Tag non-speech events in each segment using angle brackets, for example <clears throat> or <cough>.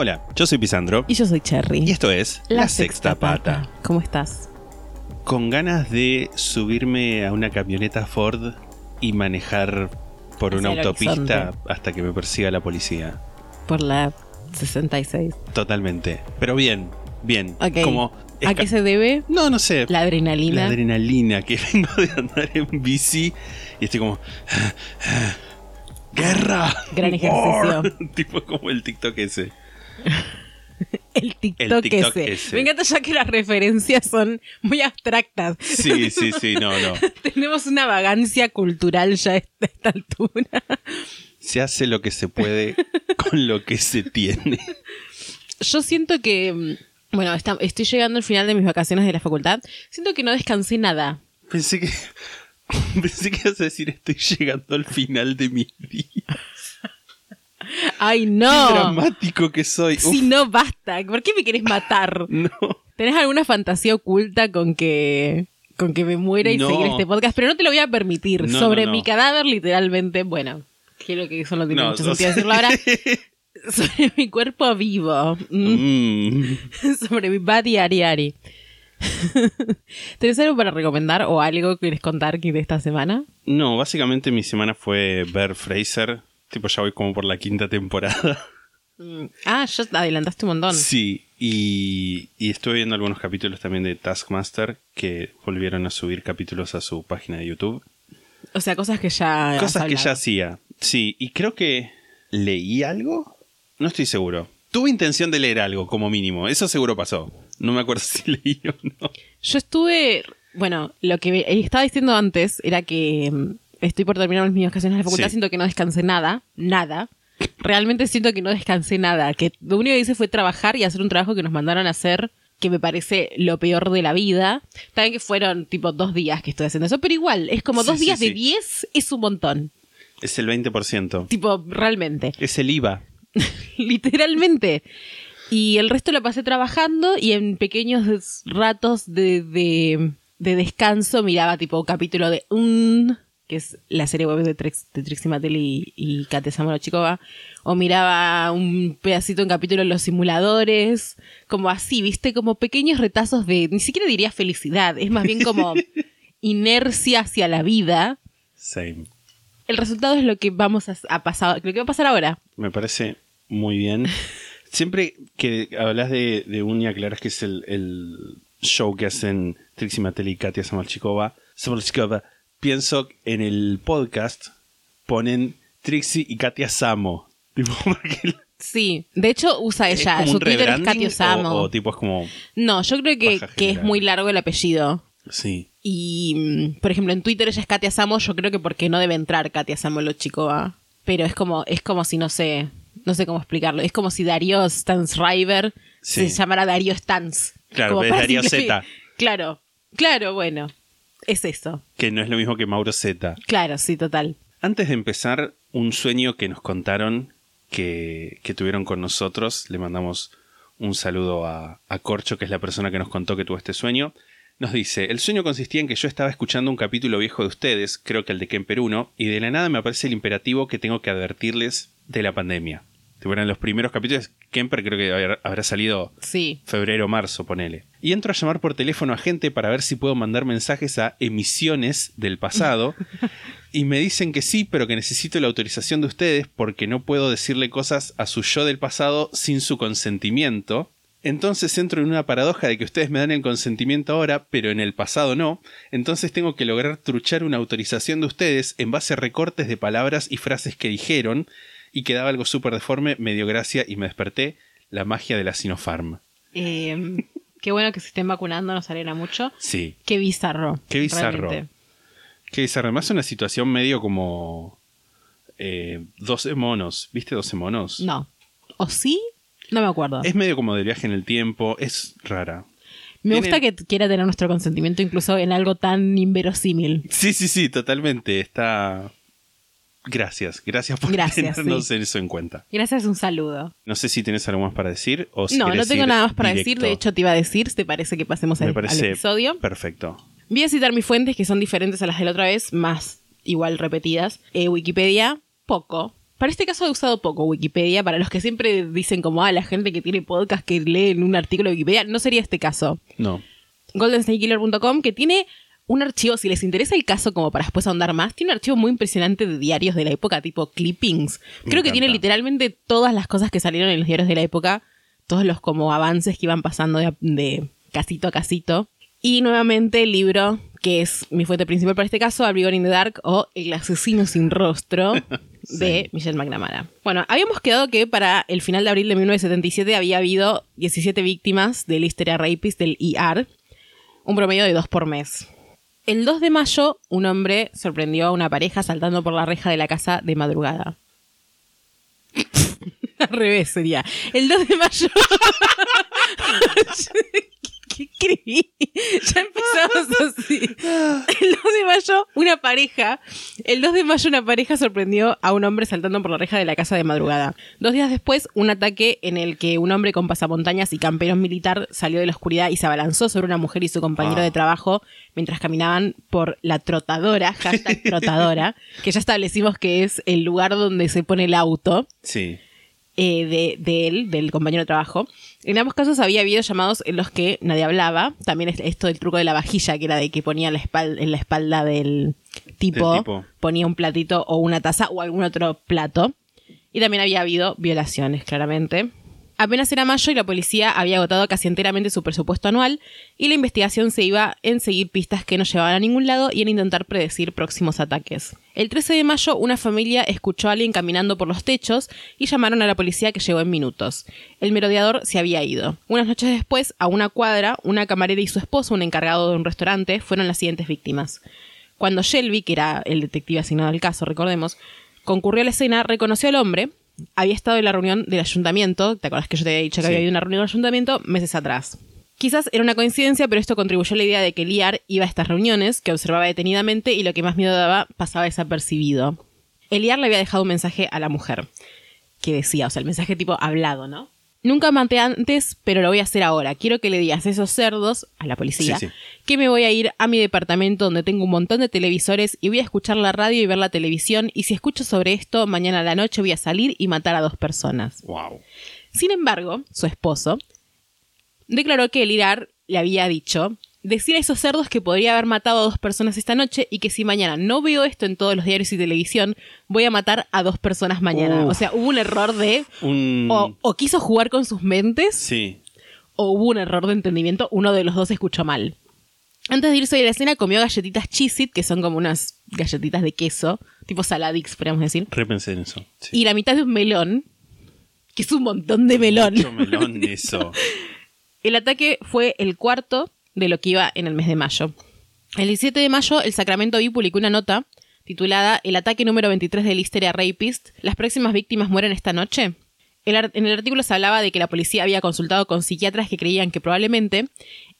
Hola, yo soy Pisandro Y yo soy Cherry. y esto es La, Sexta Pata. ¿Cómo estás? Con ganas de subirme a una camioneta Ford y manejar por Hacia una autopista horizonte. hasta que me persiga la policía. Por la 66. Totalmente. Pero bien, bien. Ok. Como ¿A qué se debe? No, no sé. La adrenalina. La adrenalina que <laughs> vengo de andar en bici y estoy como guerra. <laughs> Gran ejercicio. <laughs> Tipo como el TikTok ese. <laughs> el TikTok, El TikTok ese. ese. Me encanta ya que las referencias son muy abstractas. Sí, sí, sí, no, no. <laughs> Tenemos una vagancia cultural ya a esta, altura. Se hace lo que se puede con lo que se tiene. Yo siento que. mm, Bueno, está- estoy llegando al final de mis vacaciones de la facultad. Siento que no descansé nada. Pensé que. <laughs> Pensé que ibas a decir estoy llegando al final de mi día. ¡Ay, Qué no! dramático que soy. Uf, Si no, basta. ¿Por qué me querés matar? <laughs> no. ¿Tenés alguna fantasía oculta con que con que me muera y No. seguir este podcast? Pero no te lo voy a permitir. No, Sobre no, mi cadáver, literalmente, bueno, creo que eso no tiene mucho sentido decirlo ahora. <laughs> Sobre mi cuerpo vivo. Mm. Mm. <laughs> Sobre mi body ari ari. ¿Tenés algo para recomendar o algo que querés contar que de esta semana? No, básicamente mi semana fue ver Fraser. Tipo, ya voy como por la quinta temporada. Ah, ya adelantaste un montón. Sí, y, y estuve viendo algunos capítulos también de Taskmaster que volvieron a subir capítulos a su página de YouTube. O sea, cosas que ya. Cosas que ya hacía. Sí, y creo que leí algo. No estoy seguro. Tuve intención de leer algo, como mínimo. Eso seguro pasó. No me acuerdo <laughs> si leí o no. Yo estuve. Bueno, lo que estaba diciendo antes era que mm, estoy por terminar mis vacaciones de la facultad. Sí. Siento que no descansé nada. Nada. Realmente siento que no descansé nada. Que lo único que hice fue trabajar y hacer un trabajo que nos mandaron a hacer. Que me parece lo peor de la vida. También que fueron tipo dos días que estoy haciendo eso. Pero igual, es como dos sí, días sí. de 10 es un montón. Es el 20%. Tipo, realmente. Es el IVA. <laughs> literalmente. Y el resto lo pasé trabajando y en pequeños ratos de, de, de descanso miraba tipo un capítulo de Un, que es la serie web de, Trex, de Trixie Mattel y, y Katia Samolochikova, o miraba un pedacito, un capítulo de Los Simuladores, como así, viste, como pequeños retazos de, ni siquiera diría felicidad, es más bien como <laughs> inercia hacia la vida. Same. El resultado es lo que vamos a, a pasar, lo que va a pasar ahora. Me parece muy bien. <laughs> Siempre que hablas de, de un y aclaras que es el, el show que hacen Trixie Mattel y Katia Samalchikova, Samalchikova, pienso en el podcast ponen Trixie y Katia Samo. <laughs> Tipo, porque Sí, de hecho usa ella, su Twitter es Katia Samo. o, o tipo es como... No, yo creo que, que es muy largo el apellido. Sí. Y, mm, por ejemplo, en Twitter ella es Katia Samo, yo creo que porque no debe entrar Katia Samo lo chico Pero es como, es como si no sé, no sé cómo explicarlo. Es como si Darío Stansriver Sí. se llamara Darío Stans. Claro, Como es Darío Z. Claro, claro, bueno. Es eso. Que no es lo mismo que Mauro Z. Claro, sí, total. Antes de empezar, un sueño que nos contaron que, que tuvieron con nosotros, le mandamos un saludo a, a Corcho, que es la persona que nos contó que tuvo este sueño. Nos dice, el sueño consistía en que yo estaba escuchando un capítulo viejo de ustedes, creo que el de Kemper 1, y de la nada me aparece el imperativo que tengo que advertirles de la pandemia. Eran los primeros capítulos, Kemper creo que habrá- salido Sí. febrero, marzo, ponele. Y entro a llamar por teléfono a gente para ver si puedo mandar mensajes a emisiones del pasado. <laughs> y me dicen que sí, pero que necesito la autorización de ustedes porque no puedo decirle cosas a su yo del pasado sin su consentimiento. Entonces entro en una paradoja de que ustedes me dan el consentimiento ahora, pero en el pasado no. Entonces tengo que lograr truchar una autorización de ustedes en base a recortes de palabras y frases que dijeron. Y quedaba algo súper deforme, me dio gracia y me desperté. La magia de la Sinopharm. Eh, qué bueno que se estén vacunando, nos alegra mucho. Sí. Qué bizarro. Qué bizarro. realmente. Que es además una situación medio como eh, 12 monos. ¿Viste 12 monos? No. ¿O sí? No me acuerdo. Es medio como de viaje en el tiempo, es rara. me tiene- gusta que quiera tener nuestro consentimiento incluso en algo tan inverosímil. Sí, sí, sí, totalmente. Está. Gracias, gracias por Gracias, tenernos sí. eso en cuenta. Gracias, un saludo. No sé si tienes algo más para decir o si no, no tengo nada más para directo. decir. De hecho, te iba a decir, ¿te parece que pasemos al, al parece episodio? perfecto. Voy a citar mis fuentes que son diferentes a las de la otra vez, más igual repetidas. Eh, Wikipedia, poco. Para este caso he usado poco Wikipedia. Para los que siempre dicen como, ah, la gente que tiene podcast que lee en un artículo de Wikipedia, no sería este caso. No. GoldenSnakeKiller.com, que tiene un archivo, si les interesa el caso como para después ahondar más, tiene un archivo muy impresionante de diarios de la época, tipo clippings. Creo que tiene literalmente todas las cosas que salieron en los diarios de la época, todos los como avances que iban pasando de, de casito a casito. Y nuevamente el libro, que es mi fuente principal para este caso, Abrigo in the Dark o El asesino sin rostro <laughs> de Michelle McNamara. Bueno, habíamos quedado que para el final de abril de 1977 había habido 17 víctimas del Hysteria Rapist del ER, un promedio de dos por mes. El 2 de mayo, un hombre sorprendió a una pareja saltando por la reja de la casa de madrugada. <laughs> Al revés sería. El 2 de mayo. <laughs> <laughs> ¿Qué escribí? Ya empezamos así. El 2 de mayo, una pareja. El 2 de mayo, una pareja sorprendió a un hombre saltando por la reja de la casa de madrugada. Dos días después, un ataque en el que un hombre con pasamontañas y camperos militar salió de la oscuridad y se abalanzó sobre una mujer y su compañero Ah. de trabajo mientras caminaban por la trotadora, hashtag <laughs> trotadora, que ya establecimos que es el lugar donde se pone el auto Sí. Eh, de, de él, del compañero de trabajo. En ambos casos había habido llamados en los que nadie hablaba. También es- esto del truco de la vajilla, que era de que ponía la espal- en la espalda del tipo, Del tipo. ponía un platito o una taza o algún otro plato. Y también había habido violaciones, claramente. Apenas era mayo y la policía había agotado casi enteramente su presupuesto anual y la investigación se iba en seguir pistas que no llevaban a ningún lado y en intentar predecir próximos ataques. El 13 de mayo una familia escuchó a alguien caminando por los techos y llamaron a la policía que llegó en minutos. El merodeador se había ido. Unas noches después, a una cuadra, una camarera y su esposo, un encargado de un restaurante, fueron las siguientes víctimas. Cuando Shelby, que era el detective asignado al caso, recordemos, concurrió a la escena, reconoció al hombre, había estado en la reunión del ayuntamiento, ¿te acuerdas que yo te había dicho que Sí. había habido una reunión del ayuntamiento meses atrás? Quizás era una coincidencia, pero esto contribuyó a la idea de que Liar iba a estas reuniones, que observaba detenidamente y lo que más miedo daba pasaba desapercibido. Eliar le había dejado un mensaje a la mujer, que decía, o sea, el mensaje tipo hablado, ¿no? Nunca maté antes, pero lo voy a hacer ahora. Quiero que le digas a esos cerdos, a la policía, Sí, sí. que me voy a ir a mi departamento donde tengo un montón de televisores y voy a escuchar la radio y ver la televisión y si escucho sobre esto, mañana a la noche voy a salir y matar a dos personas. Wow. Sin embargo, su esposo declaró que el Irar le había dicho decir a esos cerdos que podría haber matado a dos personas esta noche y que si mañana no veo esto en todos los diarios y televisión, voy a matar a dos personas mañana. Uf. O sea, hubo un error de... Un. O, o quiso jugar con sus mentes Sí. o hubo un error de entendimiento, uno de los dos escuchó mal. Antes de irse de la escena comió galletitas Cheez-It, que son como unas galletitas de queso, tipo saladix, podríamos decir, Repensé en eso. Sí. y la mitad de un melón, que es un montón de melón. Mucho melón <laughs> eso. El ataque fue el cuarto de lo que iba en el mes de mayo. El 17 de mayo, el Sacramento Bee publicó una nota titulada El ataque número 23 del Hysteria Rapist. ¿Las próximas víctimas mueren esta noche? En el artículo se hablaba de que la policía había consultado con psiquiatras que creían que probablemente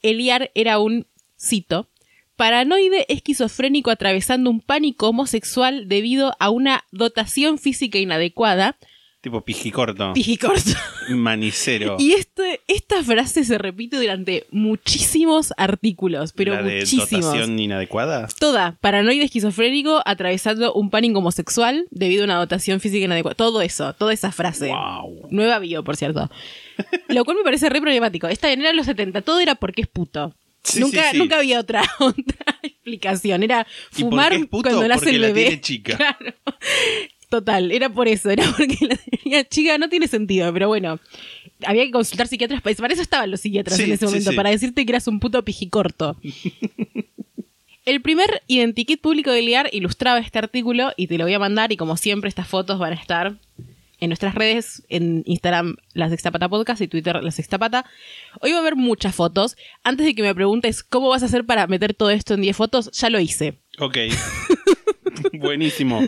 Eliar era un, cito, paranoide esquizofrénico atravesando un pánico homosexual debido a una dotación física inadecuada, tipo pijicorto. pijicorto. <laughs> Manicero. Y este, esta frase se repite durante muchísimos artículos, pero la de muchísimos. dotación inadecuada. Toda, paranoide esquizofrénico atravesando un pánico homosexual debido a una dotación física inadecuada. Todo eso, toda esa frase. Wow. Nueva bio, por cierto. <laughs> Lo cual me parece re problemático. Esta era en los 70, todo era porque es puto. Sí, nunca, sí, sí. nunca había otra, <laughs> otra explicación. Era ¿Y por fumar qué es puto? cuando nace el la bebé. tiene chica. Claro. Total, era por eso, era porque la tenía chica, no tiene sentido, pero bueno. Había que consultar psiquiatras, para para eso estaban los psiquiatras Sí, en ese sí, momento, sí. para decirte que eras un puto pijicorto. <laughs> El primer identikit público de Liar ilustraba este artículo y te lo voy a mandar y como siempre estas fotos van a estar en nuestras redes, en Instagram La Sextapata Podcast y Twitter La Sextapata. Hoy va a haber muchas fotos. Antes de que me preguntes cómo vas a hacer para meter todo esto en 10 fotos, ya lo hice. Ok. <laughs> <laughs> Buenísimo.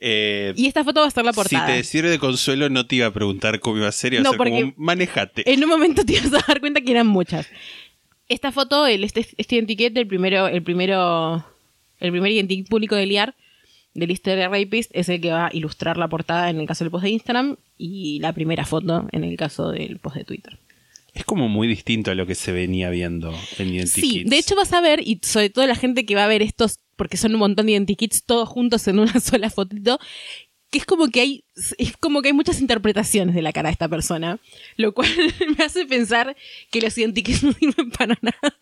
Eh, Y esta foto va a ser la portada. Si te sirve de consuelo, no te iba a preguntar cómo iba a ser. Iba a No, ser porque- como, manejate. En un momento te ibas a dar cuenta que eran muchas. Esta foto, el, este, este identikit, el primero, el primero, el primer identikit público de Liar, del Easter Rapist, es el que va a ilustrar la portada en el caso del post de Instagram y la primera foto en el caso del post de Twitter. Es como muy distinto a lo que se venía viendo en Identikits. Sí, de hecho vas a ver, y sobre todo la gente que va a ver estos, porque son un montón de identikits todos juntos en una <laughs> sola fotito, que es como que hay, es como que hay muchas interpretaciones de la cara de esta persona, lo <laughs> cual me hace pensar que los identikits no sirven para nada.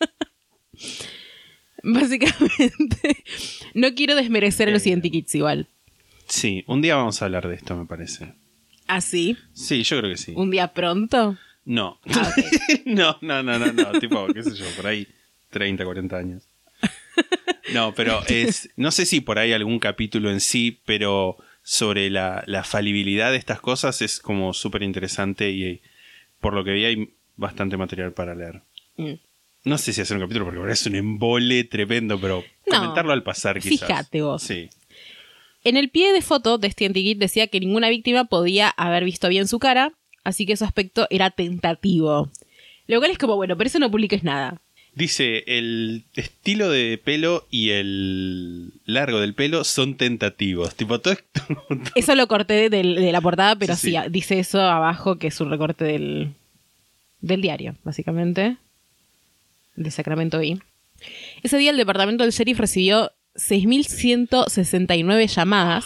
<laughs> Básicamente, no quiero desmerecer a los Eh. identikits igual. Sí, un día vamos a hablar de esto, me parece. Así, Sí, yo creo que sí. un día pronto. No. Ah, <laughs> no, no, no, no, no. Tipo, qué sé yo, por ahí 30, 40 años. No, pero es. No sé si por ahí algún capítulo en sí, pero sobre la, la falibilidad de estas cosas es como súper interesante y por lo que vi hay bastante material para leer. Mm. No sé si hacer un capítulo porque ahora es un embole tremendo, pero No. comentarlo al pasar quizás. Fíjate vos. Sí. En el pie de foto de identikit decía que ninguna víctima podía haber visto bien su cara, así que su aspecto era tentativo. Lo cual es como, bueno, pero eso no publiques nada. Dice, el estilo de pelo y el largo del pelo son tentativos. Tipo, todo esto... <laughs> Eso lo corté de, la portada, pero Sí, sí, sí. dice eso abajo, que es un recorte del, del diario, básicamente. De Sacramento Bee. Ese día el departamento del sheriff recibió 6.169 llamadas,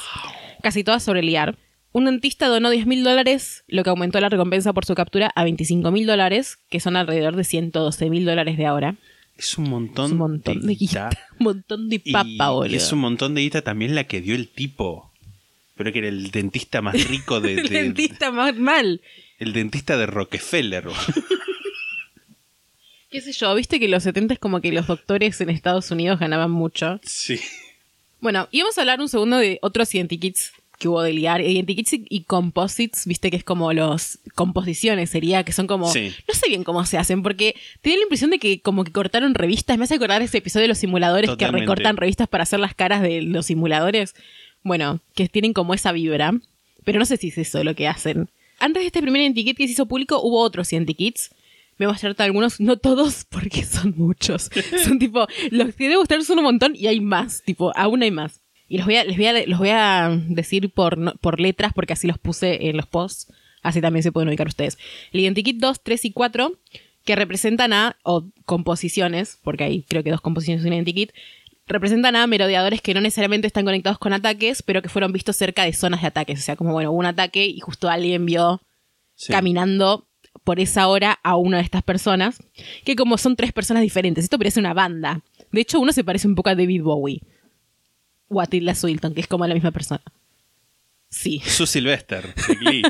casi todas sobre liar. Un dentista donó 10.000 dólares, lo que aumentó la recompensa por su captura a 25.000 dólares, que son alrededor de 112.000 dólares de ahora. Es un montón, Es un montón de guita. <laughs> Un montón de papa, boludo. es un montón de guita también la que dio el tipo. Pero que era el dentista más rico de... <laughs> El de- dentista más mal. El dentista de Rockefeller. <laughs> qué sé yo, viste que en los 70 es como que los doctores en Estados Unidos ganaban mucho. Sí. Bueno, y vamos a hablar un segundo de otros identikits que hubo de liar. Identikits y, y composites, viste que es como los composiciones, sería que son como... Sí. No sé bien cómo se hacen, porque tenía la impresión de que como que cortaron revistas. Me hace acordar ese episodio de los simuladores Totalmente. que recortan revistas para hacer las caras de los simuladores. Bueno, que tienen como esa vibra. Pero no sé si es eso lo que hacen. Antes de este primer identikit que se hizo público, hubo otros identikits. Me voy a mostrar algunos, no todos, porque son muchos. <laughs> Son tipo, los que debe gustar son un montón y hay más, tipo, aún hay más. Y los voy a, les voy a, los voy a decir por, por letras, porque así los puse en los posts, así también se pueden ubicar ustedes. El identikit 2, 3 y 4, que representan a, o composiciones, porque hay creo que dos composiciones en identikit, representan a merodeadores que no necesariamente están conectados con ataques, pero que fueron vistos cerca de zonas de ataques. O sea, como, bueno, hubo un ataque y justo alguien vio Sí. caminando por esa hora a una de estas personas, que como son tres personas diferentes, esto parece una banda. De hecho, uno se parece un poco a David Bowie. O a Tilda Swinton, que es como la misma persona. Sí. <laughs> Su Sylvester de Glee.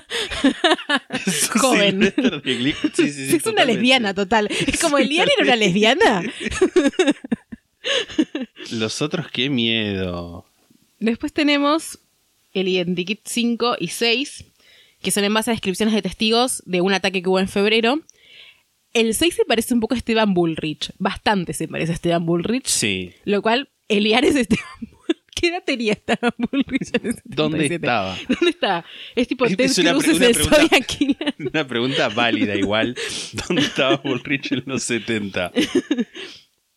<laughs> Su Joven. Sylvester de Glee. Sí, sí, sí, es una lesbiana total. Es como Eliana era una lesbiana. Los otros, qué miedo. Después tenemos el Identikit 5 y 6, que son en base a descripciones de testigos de un ataque que hubo en febrero. El 6 se parece un poco a Esteban Bullrich, bastante se parece a Esteban Bullrich, Sí. lo cual Eliar es Esteban Bullrich. ¿Qué edad tenía el ¿Dónde 77? estaba? ¿Dónde está? Es tipo Es- Ted es una pre- una pregunta-. <laughs> Una pregunta válida igual. ¿Dónde estaba Bullrich en los 70?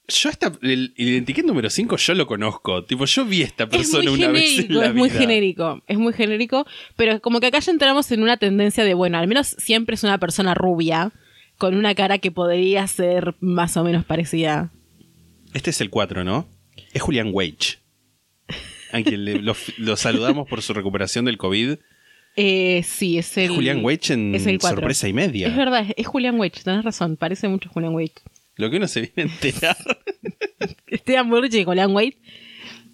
Yo hasta el, identikit número 5 yo lo conozco. Tipo, yo vi a esta Es persona una vez en genérico, la es muy vida. genérico, es muy genérico, pero como que acá ya entramos en una tendencia de, bueno, al menos siempre es una persona rubia, con una cara que podría ser más o menos parecida. Este es el 4, ¿no? Es Julian Wage. A quien le- lo, lo saludamos por su recuperación del COVID. Eh, sí, es el... Julian Wage en es el cuatro. sorpresa y media. Es verdad, es- Julian Wage, tenés razón, parece mucho Julian Wage. Lo que uno se viene a enterar. <laughs> Esteban Burrich y Julian Wade,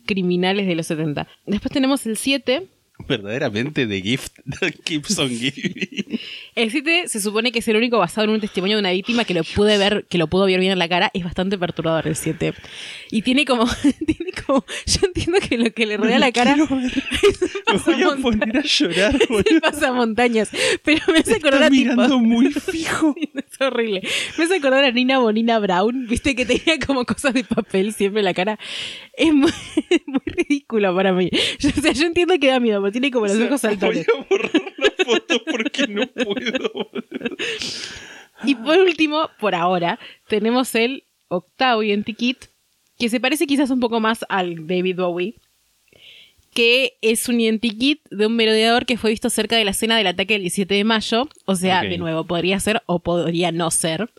criminales de los 70. Después tenemos el 7, <laughs> Verdaderamente The Gift that keeps on giving. El 7 se supone que es el único basado en un testimonio de una víctima que lo pude ver, que lo pudo ver bien en la cara. Es bastante perturbador el 7. Y tiene como, <laughs> tiene como, yo entiendo que lo que le rodea la cara es voy a poner a llorar, <laughs> boludo. pasamontañas. Pero me hace acordar a tipo. mirando muy fijo. Es horrible. Me hace acordar a Nina Bonina Brown, viste que tenía como cosas de papel siempre en la cara. Es muy, muy ridículo para mí. Yo, o sea, yo entiendo que da miedo, tiene como los ojos saltones. Voy a borrar la <laughs> foto porque no puedo. Y por último, por ahora, tenemos el octavo identikit, que se parece quizás un poco más al David Bowie, que es un identikit de un merodeador que fue visto cerca de la escena del ataque del 17 de mayo. O sea, de nuevo, podría ser o podría no ser.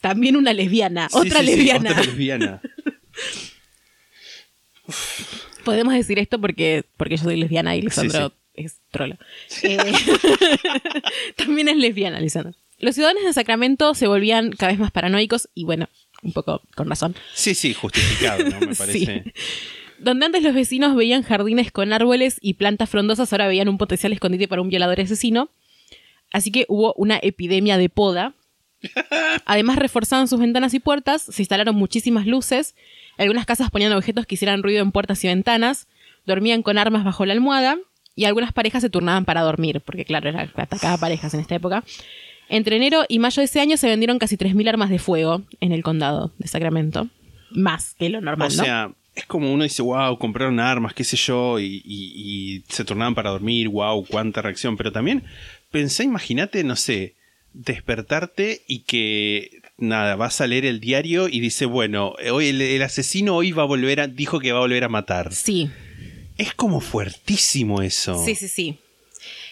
También una lesbiana, Sí, otra sí, sí, lesbiana. otra lesbiana. <laughs> Podemos decir esto porque, porque yo soy lesbiana y Lisandro es trola. Eh, <laughs> también es lesbiana, Lisandro. Los ciudadanos de Sacramento se volvían cada vez más paranoicos y bueno, un poco con razón. Sí, sí, justificado, ¿no? Me <laughs> parece. Sí. Donde antes los vecinos veían jardines con árboles y plantas frondosas, ahora veían un potencial escondite para un violador asesino. Así que hubo una epidemia de poda. <laughs> Además, reforzaban sus ventanas y puertas, se instalaron muchísimas luces. Algunas casas ponían objetos que hicieran ruido en puertas y ventanas. Dormían con armas bajo la almohada. Y algunas parejas se turnaban para dormir, porque claro, era parejas en esta época. Entre enero y mayo de ese año se vendieron casi 3.000 armas de fuego en el condado de Sacramento. Más que lo normal, O ¿no? sea, es como uno dice, wow, compraron armas, qué sé yo, y, y- y se tornaban para dormir, wow, cuánta reacción. Pero también pensé, imagínate, no sé, despertarte y que, nada, vas a leer el diario y dice, bueno, hoy el, el asesino hoy va a volver a, dijo que va a volver a matar. Sí, Es como fuertísimo eso. Sí, sí, sí.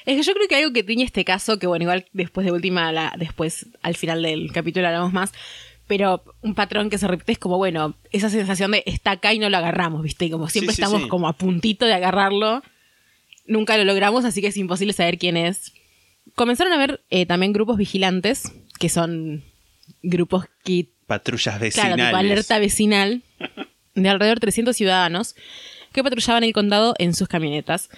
Es que yo creo que algo que tiene este caso, que bueno, igual después de última, la, después al final del capítulo hablamos más, pero un patrón que se repite es como, bueno, esa sensación de está acá y no lo agarramos, ¿viste? Y como siempre Sí, sí, estamos sí. como a puntito de agarrarlo, nunca lo logramos, así que es imposible saber quién es. Comenzaron a ver eh, también grupos vigilantes, que son grupos que Patrullas Claro, vecinales. tipo alerta vecinal de alrededor de 300 ciudadanos que patrullaban el condado en sus camionetas.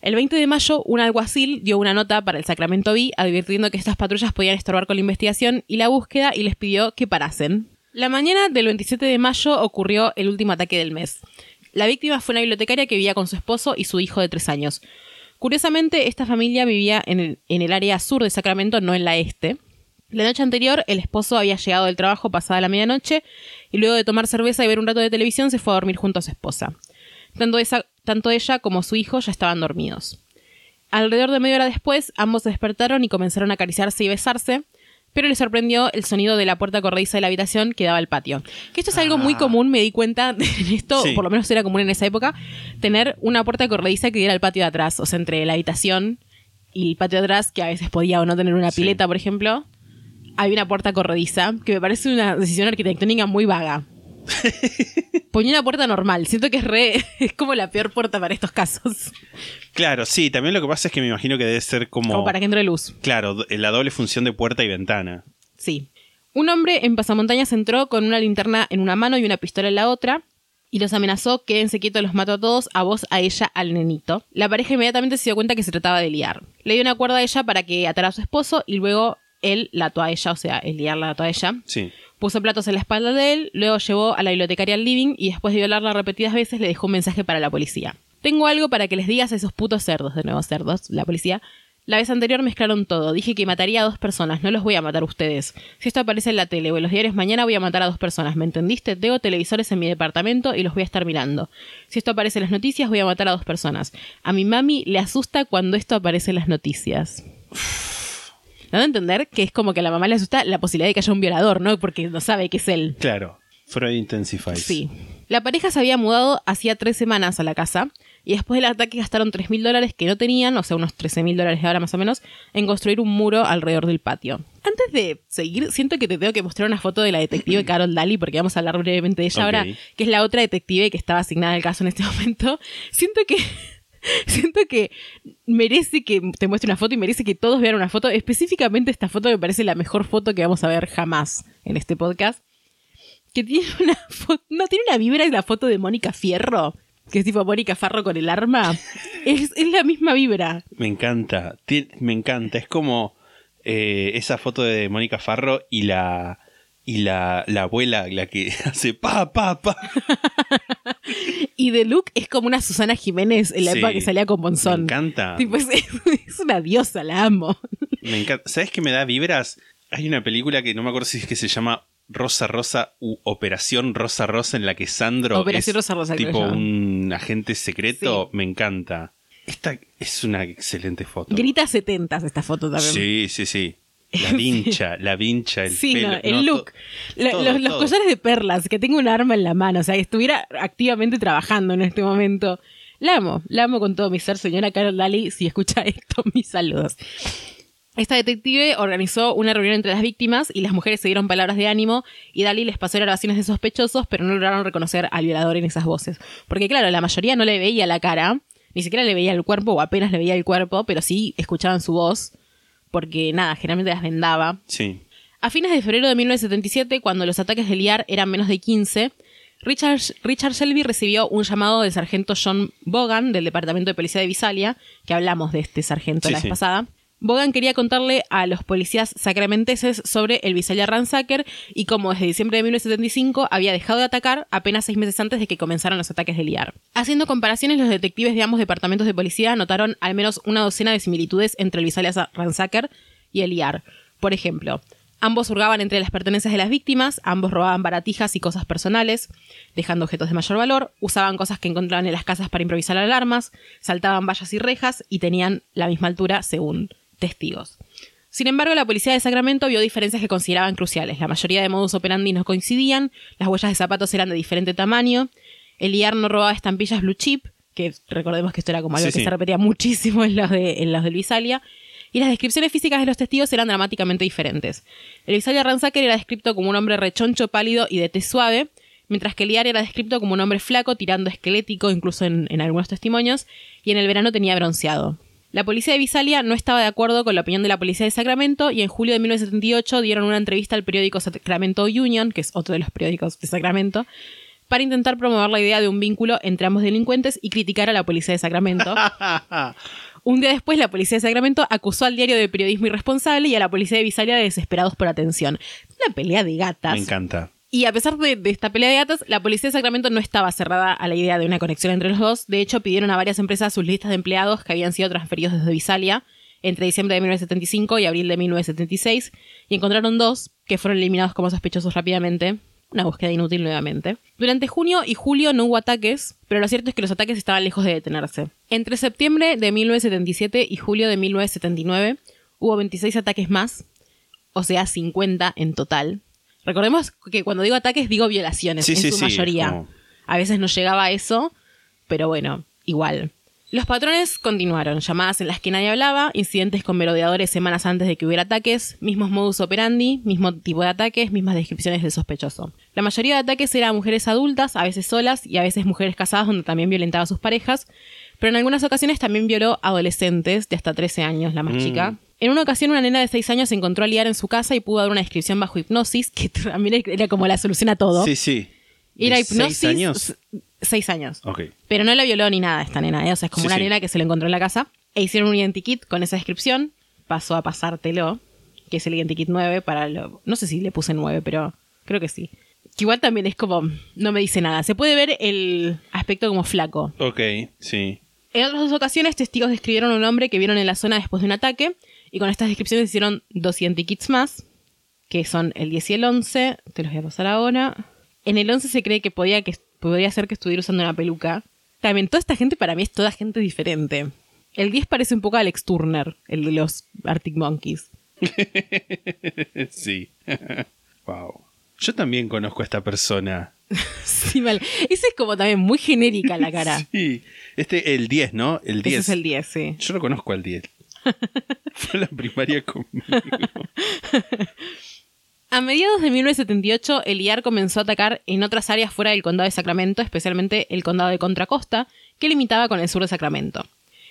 El 20 de mayo, un alguacil dio una nota para el Sacramento Bee advirtiendo que estas patrullas podían estorbar con la investigación y la búsqueda y les pidió que parasen. La mañana del 27 de mayo ocurrió el último ataque del mes. La víctima fue una bibliotecaria que vivía con su esposo y su hijo de tres años. Curiosamente, esta familia vivía en el, en el área sur de Sacramento, no en la este. La noche anterior, el esposo había llegado del trabajo pasada la medianoche y luego de tomar cerveza y ver un rato de televisión se fue a dormir junto a su esposa. Tanto, esa- tanto ella como su hijo ya estaban dormidos. Alrededor de media hora después, ambos se despertaron y comenzaron a acariciarse y besarse, pero les sorprendió el sonido de la puerta corrediza de la habitación que daba al patio. Que esto es algo muy Ah. común, me di cuenta <laughs> en esto, Sí. por lo menos era común en esa época, tener una puerta corrediza que diera al patio de atrás, o sea, entre la habitación y el patio de atrás, que a veces podía o no tener una Sí. pileta, por ejemplo, hay una puerta corrediza, que me parece una decisión arquitectónica muy vaga. <laughs> Ponía una puerta normal, siento que es re, <laughs> es como la peor puerta para estos casos, Claro, sí, también lo que pasa es que me imagino que debe ser como... como para que entre luz. Claro, la doble función de puerta y ventana. Sí. Un hombre en pasamontañas entró con una linterna en una mano y una pistola en la otra y los amenazó, quédense quietos, los mato a todos, a vos, a ella, al nenito. La pareja inmediatamente se dio cuenta que se trataba de liar. Le dio una cuerda a ella para que atara a su esposo y luego él la ella, o sea, el liar la ella. Sí. Puso platos en la espalda de él, luego llevó a la bibliotecaria al living y después de violarla repetidas veces le dejó un mensaje para la policía. Tengo algo para que les digas a esos putos cerdos, de nuevo cerdos, la policía. La vez anterior mezclaron todo. Dije que mataría a dos personas. No los voy a matar a ustedes. Si esto aparece en la tele o en los diarios mañana voy a matar a dos personas. ¿Me entendiste? Tengo televisores en mi departamento y los voy a estar mirando. Si esto aparece en las noticias voy a matar a dos personas. A mi mami le asusta cuando esto aparece en las noticias. Dando a entender que es como que a la mamá le asusta la posibilidad de que haya un violador, ¿no? Porque no sabe que es él. Claro. Freud Intensifies. Sí. La pareja se había mudado hacía tres semanas a la casa y después del ataque gastaron 3 mil dólares que no tenían, o sea, unos 13 mil dólares ahora más o menos, en construir un muro alrededor del patio. Antes de seguir, siento que te tengo que mostrar una foto de la detective <clears throat> Carol Daly, porque vamos a hablar brevemente de ella ahora, que es la otra detective que estaba asignada al caso en este momento. Siento que. <laughs> Siento que merece que te muestre una foto y merece que todos vean una foto. Específicamente esta foto me parece la mejor foto que vamos a ver jamás en este podcast que tiene <laughs> una foto, no tiene una vibra, es la foto de Mónica Fierro, que es tipo Mónica Farro con el arma. <laughs> Es, es la misma vibra. Me encanta. Me encanta. Es como eh, esa foto de Mónica Farro y la. Y la, la abuela, la que hace pa, pa, pa. Y de look es como una Susana Jiménez en la Sí. época que salía con Me Monzón. encanta. Tipo, es, es una diosa, la amo. Me encanta. ¿Sabes qué me da vibras? Hay una película que no me acuerdo si es que se llama Rosa Rosa u Operación Rosa Rosa en la que Sandro Operación es Rosa Rosa, tipo un agente secreto. Me encanta. Esta es una excelente foto. Grita 70 esta foto también. Sí, sí, sí. La <laughs> vincha, la vincha, el Sí, pelo. no, el no, look. to- La- todo, los, collares de perlas, que tengo un arma en la mano, o sea, que estuviera activamente trabajando en este momento. La amo, la amo con todo mi ser, señora Carol Daly. Si escucha <laughs> esto, mis saludos. Esta detective organizó una reunión entre las víctimas y las mujeres se dieron palabras de ánimo y Daly les pasó grabaciones de sospechosos, pero no lograron reconocer al violador en esas voces. Porque claro, la mayoría no le veía la cara, ni siquiera le veía el cuerpo o apenas le veía el cuerpo, pero sí escuchaban su voz, porque nada, generalmente las vendaba. Sí. A fines de febrero de 1977, cuando los ataques de Liar eran menos de 15, Richard, Richard Shelby recibió un llamado del sargento John Bogan del Departamento de Policía de Visalia, que hablamos de este sargento Sí, la vez sí. pasada. Bogan quería contarle a los policías sacramenteses sobre el Visalia Ransacker y cómo desde diciembre de 1975 había dejado de atacar apenas seis meses antes de que comenzaran los ataques de Liar. Haciendo comparaciones, los detectives de ambos departamentos de policía notaron al menos una docena de similitudes entre el Visalia Ransacker y el Liar. Por ejemplo, Ambos hurgaban entre las pertenencias de las víctimas, ambos robaban baratijas y cosas personales, dejando objetos de mayor valor, usaban cosas que encontraban en las casas para improvisar alarmas, saltaban vallas y rejas y tenían la misma altura según testigos. Sin embargo, la policía de Sacramento vio diferencias que consideraban cruciales. La mayoría de modus operandi no coincidían, las huellas de zapatos eran de diferente tamaño, el IAR no robaba estampillas blue chip, que recordemos que esto era como algo Sí, que sí. se repetía muchísimo en los de, en los Visalia, y las descripciones físicas de los testigos eran dramáticamente diferentes. El Visalia Ransacker era descrito como un hombre rechoncho, pálido y de tez suave, mientras que Liar era descrito como un hombre flaco, tirando esquelético, incluso en, en algunos testimonios, y en el verano tenía bronceado. La policía de Visalia no estaba de acuerdo con la opinión de la policía de Sacramento y en julio de 1978 dieron una entrevista al periódico Sacramento Union, que es otro de los periódicos de Sacramento, para intentar promover la idea de un vínculo entre ambos delincuentes y criticar a la policía de Sacramento. <laughs> Un día después, la policía de Sacramento acusó al diario de periodismo irresponsable y a la policía de Visalia de desesperados por atención. Una pelea de gatas. Me encanta. Y a pesar de, esta pelea de gatas, la policía de Sacramento no estaba cerrada a la idea de una conexión entre los dos. De hecho, pidieron a varias empresas sus listas de empleados que habían sido transferidos desde Visalia entre diciembre de 1975 y abril de 1976 y encontraron dos que fueron eliminados como sospechosos rápidamente. Una búsqueda inútil nuevamente. Durante junio y julio no hubo ataques, pero lo cierto es que los ataques estaban lejos de detenerse. Entre septiembre de 1977 y julio de 1979 hubo 26 ataques más, o sea, 50 en total. Recordemos que cuando digo ataques digo violaciones, Sí, en sí, su sí, mayoría. como- A veces no llegaba a eso, pero bueno, igual. Los patrones continuaron, llamadas en las que nadie hablaba, incidentes con merodeadores semanas antes de que hubiera ataques, mismos modus operandi, mismo tipo de ataques, mismas descripciones del sospechoso. La mayoría de ataques eran mujeres adultas, a veces solas y a veces mujeres casadas donde también violentaba a sus parejas, pero en algunas ocasiones también violó adolescentes de hasta 13 años, la más Mm. chica. En una ocasión, una nena de 6 años se encontró a liar en su casa y pudo dar una descripción bajo hipnosis, que <laughs> también era como la solución a todo. Sí, sí. Era ¿De hipnosis. ¿Seis años? Seis años. Ok. Pero no la violó ni nada esta nena, ¿eh? O sea, es como Sí, una sí. nena que se lo encontró en la casa. E hicieron un identikit con esa descripción. Pasó a pasártelo, que es el identikit 9 para lo... No sé si le puse 9, pero creo que sí. Que igual también es como... No me dice nada. Se puede ver el aspecto como flaco. Ok, sí. En otras dos ocasiones, testigos describieron a un hombre que vieron en la zona después de un ataque. Y con estas descripciones hicieron dos identikits más, que son el 10 y el 11. Te los voy a pasar ahora. En el 11 se cree que podía, que podría ser que estuviera usando una peluca. También, toda esta gente para mí es toda gente diferente. El 10 parece un poco a Alex Turner, el de los Arctic Monkeys. <laughs> sí. <laughs> wow. Yo también conozco a esta persona. <laughs> Sí, mal. Esa es como también muy genérica la cara. Sí. Este, el 10, ¿no? El 10. Ese es el 10, sí. Yo lo conozco al 10. <laughs> Fue la primaria conmigo. A mediados de 1978, el comenzó a atacar en otras áreas fuera del condado de Sacramento, especialmente el condado de Contra Costa, que limitaba con el sur de Sacramento.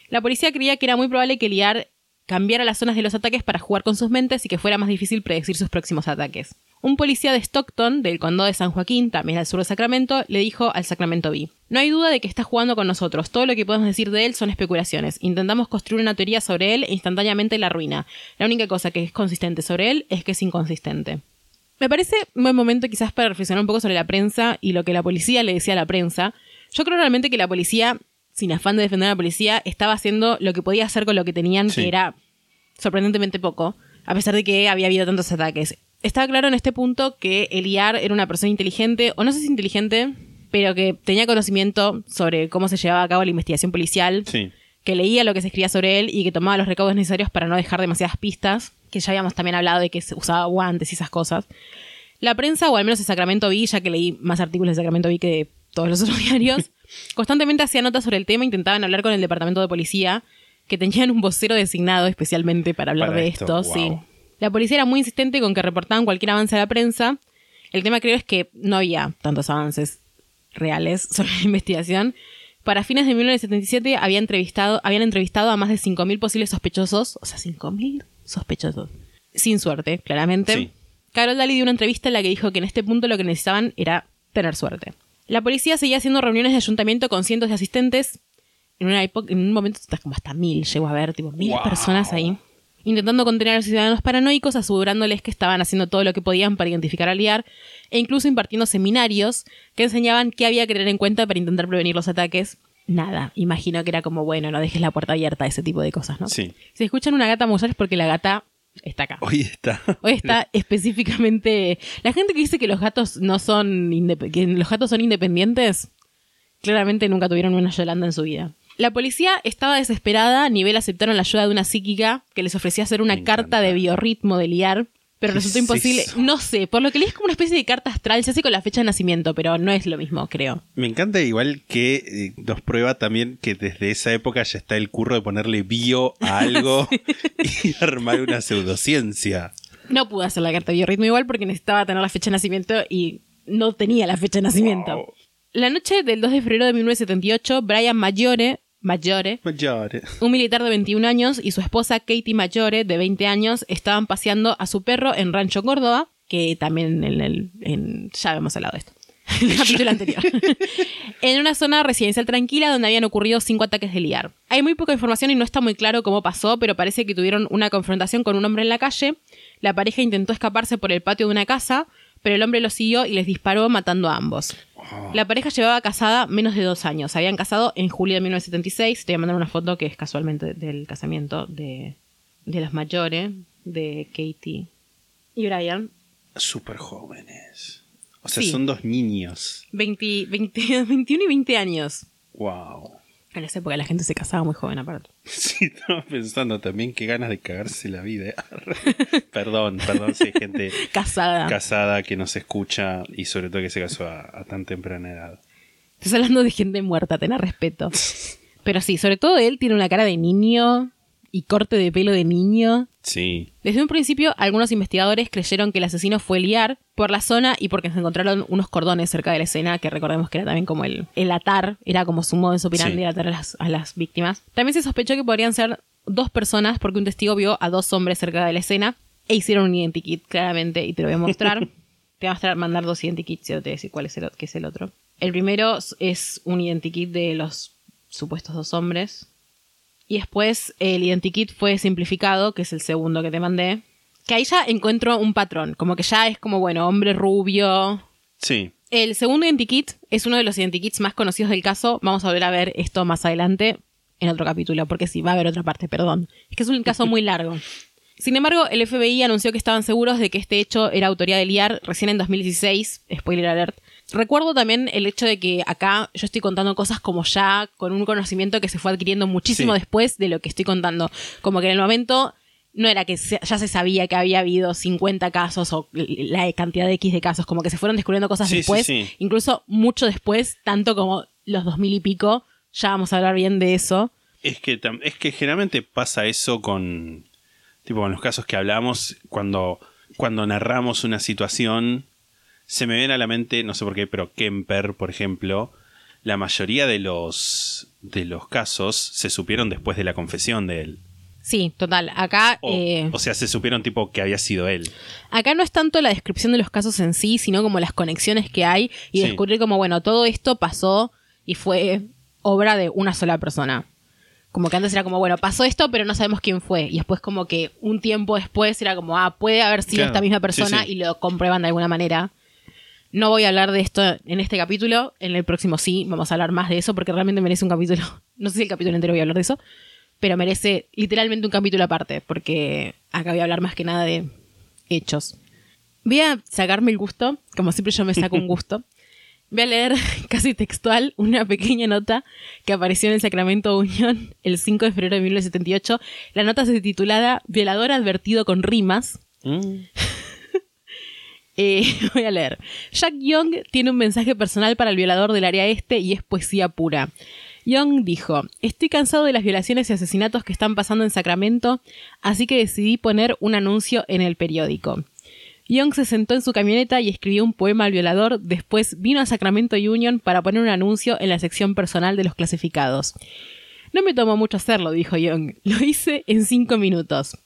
La policía creía que era muy probable que el IAR cambiara las zonas de los ataques para jugar con sus mentes y que fuera más difícil predecir sus próximos ataques. Un policía de Stockton, del condado de San Joaquín, también al sur de Sacramento, le dijo al Sacramento Bee: No hay duda de que está jugando con nosotros. Todo lo que podemos decir de él son especulaciones. Intentamos construir una teoría sobre él e instantáneamente la arruina. La única cosa que es consistente sobre él es que es inconsistente. Me parece un buen momento quizás para reflexionar un poco sobre la prensa y lo que la policía le decía a la prensa. Yo creo realmente que la policía, sin afán de defender a la policía, estaba haciendo lo que podía hacer con lo que tenían, Sí. que era sorprendentemente poco. a pesar de que había habido tantos ataques. Estaba claro en este punto que Eliar era una persona inteligente, o no sé si inteligente, pero que tenía conocimiento sobre cómo se llevaba a cabo la investigación policial, Sí. que leía lo que se escribía sobre él y que tomaba los recaudos necesarios para no dejar demasiadas pistas, que ya habíamos también hablado de que se usaba guantes y esas cosas. La prensa, o al menos el Sacramento Bee, ya que leí más artículos de Sacramento Bee que de todos los otros <laughs> diarios, <laughs> constantemente hacía notas sobre el tema, intentaban hablar con el departamento de policía, que tenían un vocero designado especialmente para hablar Para de esto, esto, wow. sí. La policía era muy insistente con que reportaban cualquier avance a la prensa. El tema creo es que no había tantos avances reales <laughs> sobre la investigación. Para fines de 1977 había entrevistado, habían entrevistado a más de 5.000 posibles sospechosos. O sea, 5.000 sospechosos. Sin suerte, claramente. Sí. Carol Daly dio una entrevista en la que dijo que en este punto lo que necesitaban era tener suerte. La policía seguía haciendo reuniones de ayuntamiento con cientos de asistentes. En, una época, en un momento hasta como hasta mil llegó a ver, tipo mil Wow. personas ahí. Intentando contener a los ciudadanos paranoicos, asegurándoles que estaban haciendo todo lo que podían para identificar al IAR, e incluso impartiendo seminarios que enseñaban qué había que tener en cuenta para intentar prevenir los ataques. Nada, imagino que era como, bueno, no dejes la puerta abierta, ese tipo de cosas, ¿no? Sí. Si escuchan una gata maullar es porque la gata está acá. Hoy está. Hoy está <laughs> específicamente. La gente que dice que los gatos no son indep- que los gatos son independientes, claramente nunca tuvieron una Yolanda en su vida. La policía estaba desesperada, a nivel aceptaron la ayuda de una psíquica que les ofrecía hacer una Me carta encanta. de biorritmo de liar, pero ¿Qué resultó es imposible. eso? No sé, por lo que leí es como una especie de carta astral, se hace con la fecha de nacimiento, pero no es lo mismo, creo. Me encanta igual que eh, nos prueba también que desde esa época ya está el curro de ponerle bio a algo <laughs> <laughs> y armar una pseudociencia. No pude hacer la carta de biorritmo igual porque necesitaba tener la fecha de nacimiento y no tenía la fecha de nacimiento. Wow. La noche del 2 de febrero de 1978, Brian Maggiore, Maggiore, un militar de 21 años, y su esposa Katie Maggiore, de 20 años, estaban paseando a su perro en Rancho Córdoba, que también en el... en- ya habíamos hablado de esto. <laughs> En el capítulo <laughs> anterior. <laughs> en una zona residencial tranquila donde habían ocurrido cinco ataques de liar. Hay muy poca información y no está muy claro cómo pasó, pero parece que tuvieron una confrontación con un hombre en la calle. La pareja intentó escaparse por el patio de una casa, pero el hombre los siguió y les disparó matando a ambos. La pareja llevaba casada menos de dos años. Se habían casado en julio de 1976. Te voy a mandar una foto que es casualmente del casamiento de, de los mayores, de Katie y Brian. Súper jóvenes. O sea, Sí. son dos niños. 20, 20 21 y 20 años. Wow. En esa época la gente se casaba muy joven aparte. <laughs> Sí, estaba pensando también qué ganas de cagarse la vida. <laughs> perdón, perdón si hay gente <laughs> Casada. casada que nos escucha y sobre todo que se casó a, a tan temprana edad. Estás hablando de gente muerta, tener respeto. Pero sí, sobre todo él tiene una cara de niño y corte de pelo de niño. Sí. Desde un principio, algunos investigadores creyeron que el asesino fue Liar por la zona y porque se encontraron unos cordones cerca de la escena, que recordemos que era también como el, el atar, era como su modo de operandi Sí. de atar a las, a las víctimas. También se sospechó que podrían ser dos personas porque un testigo vio a dos hombres cerca de la escena e hicieron un identikit, claramente, y te lo voy a mostrar. <laughs> te voy a mostrar, mandar dos identikits y te voy a decir cuál es el, qué es el otro. El primero es un identikit de los supuestos dos hombres. Y después el identikit fue simplificado, que es el segundo que te mandé. Que ahí ya encuentro un patrón, como que ya es como, bueno, hombre rubio. Sí. El segundo identikit es uno de los identikits más conocidos del caso. Vamos a volver a ver esto más adelante en otro capítulo, porque sí, va a haber otra parte, perdón. Es que es un caso muy largo. Sin embargo, el FBI anunció que estaban seguros de que este hecho era autoría de Liar recién en 2016. Spoiler alert. Recuerdo también el hecho de que acá yo estoy contando cosas como ya con un conocimiento que se fue adquiriendo muchísimo Sí. después de lo que estoy contando. Como que en el momento no era que ya se sabía que había habido 50 casos o la cantidad de X de casos, como que se fueron descubriendo cosas Sí, sí, después, sí. incluso mucho después, tanto como los 2000 y pico, ya vamos a hablar bien de eso. Es que, es que generalmente pasa eso con, tipo, con los casos que hablamos, cuando, cuando narramos una situación, se me viene a la mente, no sé por qué, pero Kemper, por ejemplo, la mayoría de los, de los casos se supieron después de la confesión de él. Sí, total. Acá, O, eh, o sea, se supieron tipo que había sido él. acá no es tanto la descripción de los casos en sí, sino como las conexiones que hay y Sí. descubrir como, bueno, todo esto pasó y fue obra de una sola persona. Como que antes era como, bueno, pasó esto, pero no sabemos quién fue. Y después como que un tiempo después era como, ah, puede haber sido Claro, esta misma sí, persona sí. y lo comprueban de alguna manera. No voy a hablar de esto en este capítulo, en el próximo sí, vamos a hablar más de eso porque realmente merece un capítulo. <laughs> No sé si el capítulo entero voy a hablar de eso, pero merece literalmente un capítulo aparte, porque acá voy a hablar más que nada de hechos. Voy a sacarme el gusto, como siempre yo me saco un <laughs> gusto. Voy a leer <laughs> casi textual una pequeña nota que apareció en el Sacramento Unión el 5 de febrero de 1978. La nota se titulada Violador advertido con rimas. Mm. Eh, <laughs> voy a leer. Jack Young tiene un mensaje personal para el violador del área este y es poesía pura. Young dijo, estoy cansado de las violaciones y asesinatos que están pasando en Sacramento, así que decidí poner un anuncio en el periódico. Young se sentó en su camioneta y escribió un poema al violador, después vino a Sacramento Union para poner un anuncio en la sección personal de los clasificados. No me tomó mucho hacerlo, dijo Young, lo hice en cinco minutos.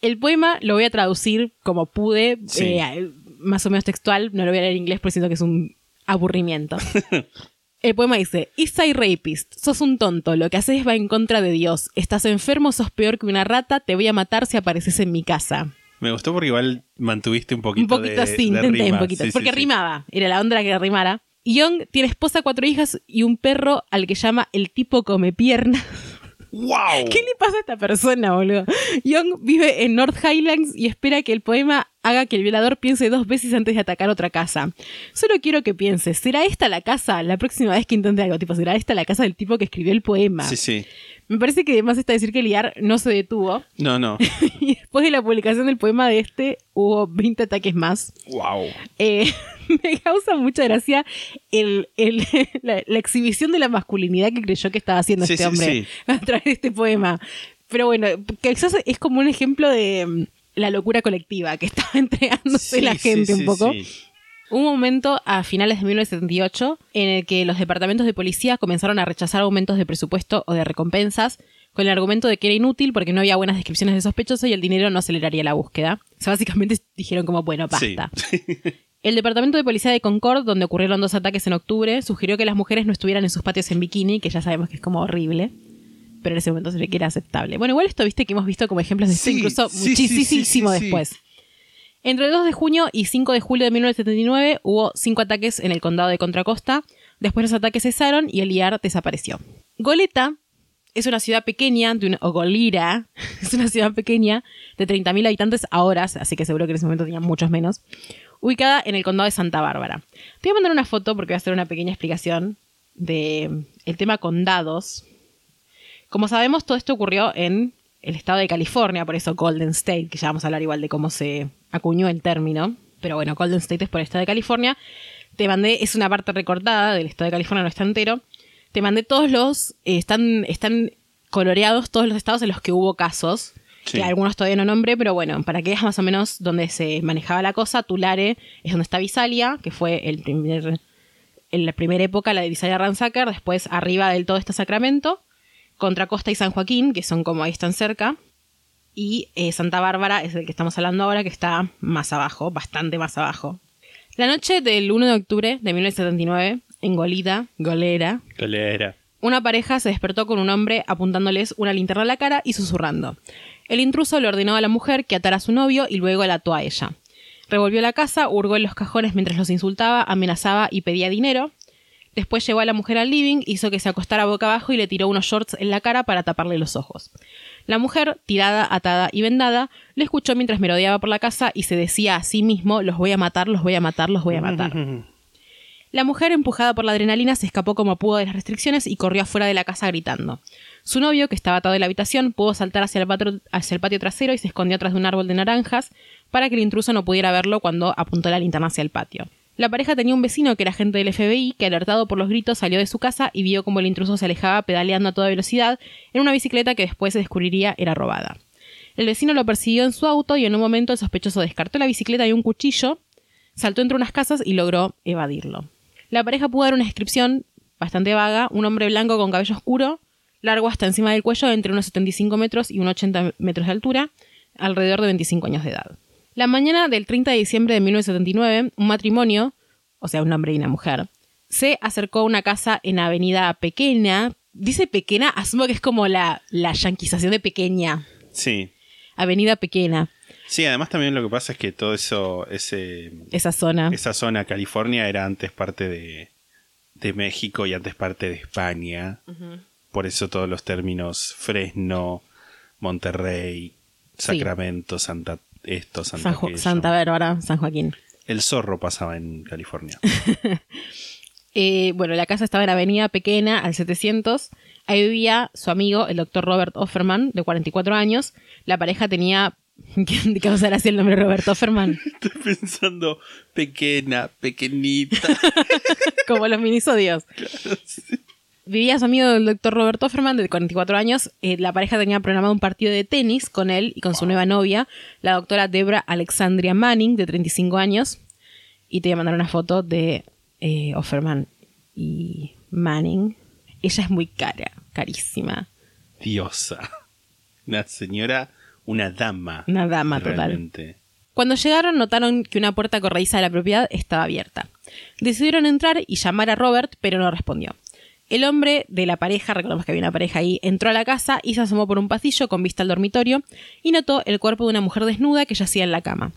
El poema lo voy a traducir como pude, Sí. eh, más o menos textual, no lo voy a leer en inglés porque siento que es un aburrimiento. <laughs> El poema dice, Eastside Rapist, sos un tonto, lo que haces va en contra de Dios, estás enfermo, sos peor que una rata, te voy a matar si apareces en mi casa. Me gustó porque igual mantuviste un poquito Un poquito de, sí, intenté un poquito, Sí, porque sí. rimaba, era la onda que rimara. Young tiene esposa, cuatro hijas y un perro al que llama el tipo come piernas. <laughs> ¡Wow! ¿Qué le pasa a esta persona, boludo? Young vive en North Highlands y espera que el poema haga que el violador piense dos veces antes de atacar otra casa. Solo quiero que piense, ¿será esta la casa la próxima vez que intente algo? Tipo, ¿será esta la casa del tipo que escribió el poema? Sí, sí. Me parece que además está decir que Liar no se detuvo. No, no. <laughs> y después de la publicación del poema de este, hubo 20 ataques más. ¡Wow! Eh, <laughs> me causa mucha gracia el, el- <laughs> la, la exhibición de la masculinidad que creyó que estaba haciendo Sí, este sí, hombre sí. <laughs> a través de este poema. Pero bueno, quizás es como un ejemplo de mm, la locura colectiva que estaba entregándose la gente un poco. un momento a finales de 1978 en el que los departamentos de policía comenzaron a rechazar aumentos de presupuesto o de recompensas con el argumento de que era inútil porque no había buenas descripciones de sospechosos y el dinero no aceleraría la búsqueda. O sea, básicamente dijeron como, bueno, Sí. El Departamento de Policía de Concord, donde ocurrieron dos ataques en octubre, sugirió que las mujeres no estuvieran en sus patios en bikini, que ya sabemos que es como horrible. Pero en ese momento se ve que era aceptable. Bueno, igual esto viste que hemos visto como ejemplos de esto Sí, incluso sí, muchísimo sí, después. Entre el 2 de junio y 5 de julio de 1979 hubo cinco ataques en el condado de Contra Costa. Después los ataques cesaron y el IAR desapareció. Goleta es una ciudad pequeña, de una- o Golira, <laughs> es una ciudad pequeña de 30.000 habitantes ahora, así que seguro que en ese momento tenían muchos menos, ubicada en el condado de Santa Bárbara. Te voy a mandar una foto porque voy a hacer una pequeña explicación de el tema condados. Como sabemos, todo esto ocurrió en el estado de California, por eso Golden State, que ya vamos a hablar igual de cómo se acuñó el término. Pero bueno, Golden State es por el estado de California. Te mandé, es una parte recortada del estado de California, no está entero. Te mandé todos los, eh, están, están coloreados todos los estados en los que hubo casos. Sí. Que algunos todavía no nombré, pero bueno, para que veas más o menos dónde se manejaba la cosa, Tulare es donde está Visalia, que fue el primer, en la primera época la de Visalia Ransacker, después arriba del todo está Sacramento, Contra Costa y San Joaquín, que son como ahí están cerca, y eh, Santa Bárbara es el que estamos hablando ahora, que está más abajo, bastante más abajo. La noche del 1 de octubre de 1979, en Golida, Golera, Colera. una pareja se despertó con un hombre apuntándoles una linterna a la cara y susurrando. El intruso le ordenó a la mujer que atara a su novio y luego la ató a ella. Revolvió la casa, hurgó en los cajones mientras los insultaba, amenazaba y pedía dinero. Después llevó a la mujer al living, hizo que se acostara boca abajo y le tiró unos shorts en la cara para taparle los ojos. La mujer, tirada, atada y vendada, le escuchó mientras merodeaba por la casa y se decía a sí mismo, los voy a matar, los voy a matar, los voy a matar. <laughs> La mujer, empujada por la adrenalina, se escapó como pudo de las restricciones y corrió afuera de la casa gritando. Su novio, que estaba atado en la habitación, pudo saltar hacia el, patio, trasero y se escondió atrás de un árbol de naranjas para que el intruso no pudiera verlo cuando apuntó la linterna hacia el patio. La pareja tenía un vecino que era agente del FBI que, alertado por los gritos, salió de su casa y vio cómo el intruso se alejaba pedaleando a toda velocidad en una bicicleta que después se descubriría era robada. El vecino lo persiguió en su auto y en un momento el sospechoso descartó la bicicleta y un cuchillo, saltó entre unas casas y logró evadirlo. La pareja pudo dar una descripción bastante vaga, un hombre blanco con cabello oscuro, largo hasta encima del cuello, entre unos 75 metros y unos 80 metros de altura, alrededor de 25 años de edad. La mañana del 30 de diciembre de 1979, un matrimonio, o sea, un hombre y una mujer, se acercó a una casa en Avenida Pequeña. Dice Pequeña, asumo que es como la, la yanquización de Pequeña. Sí. Avenida Pequeña, Sí, además también lo que pasa es que todo eso, ese, esa zona. esa zona, California, era antes parte de, de México y antes parte de España. Por eso todos los términos Fresno, Monterrey, Sí. Sacramento, Santa esto, Santa San. Santa Bárbara, San Joaquín. El zorro pasaba en California. <laughs> Eh, bueno, la casa estaba en Avenida Pequena, al 700. Ahí vivía su amigo, el doctor Robert Offerman, de 44 años. La pareja tenía... <laughs> ¿Qué causar así el nombre Robert Offerman? <laughs> Estoy pensando pequeña, pequeñita. Como los minisodios. Vivía su amigo el doctor Robert Offerman, de 44 años. Eh, la pareja tenía programado un partido de tenis con él y con su nueva novia, la doctora Debra Alexandria Manning, de 35 años. Y te voy a mandar una foto de eh, Offerman y Manning. Ella es muy cara, carísima. Diosa. Una señora, una dama. Una dama total. realmente. Cuando llegaron notaron que una puerta corrediza de la propiedad estaba abierta. Decidieron entrar y llamar a Robert, pero no respondió. El hombre de la pareja, recordemos que había una pareja ahí, entró a la casa y se asomó por un pasillo con vista al dormitorio y notó el cuerpo de una mujer desnuda que yacía en la cama.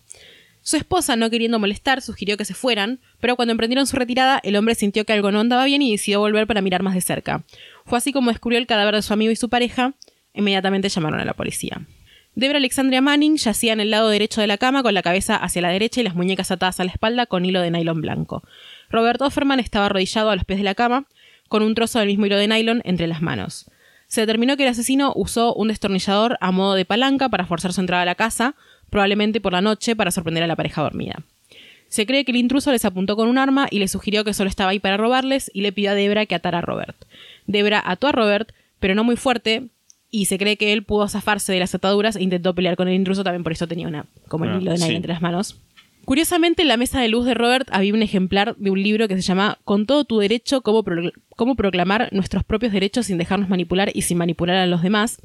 Su esposa, no queriendo molestar, sugirió que se fueran, pero cuando emprendieron su retirada, el hombre sintió que algo no andaba bien y decidió volver para mirar más de cerca. Fue así como descubrió el cadáver de su amigo y su pareja. Inmediatamente llamaron a la policía. Debra Alexandria Manning yacía en el lado derecho de la cama con la cabeza hacia la derecha y las muñecas atadas a la espalda con hilo de nylon blanco. Robert Offerman estaba arrodillado a los pies de la cama, con un trozo del mismo hilo de nylon entre las manos. Se determinó que el asesino usó un destornillador a modo de palanca para forzar su entrada a la casa, probablemente por la noche para sorprender a la pareja dormida. Se cree que el intruso les apuntó con un arma y les sugirió que solo estaba ahí para robarles y le pidió a Debra que atara a Robert. Debra ató a Robert, pero no muy fuerte, y se cree que él pudo zafarse de las ataduras e intentó pelear con el intruso, también por eso tenía una, como el Ah, hilo de nylon sí. entre las manos. Curiosamente, en la mesa de luz de Robert había un ejemplar de un libro que se llama Con todo tu derecho, cómo, pro- cómo proclamar nuestros propios derechos sin dejarnos manipular y sin manipular a los demás.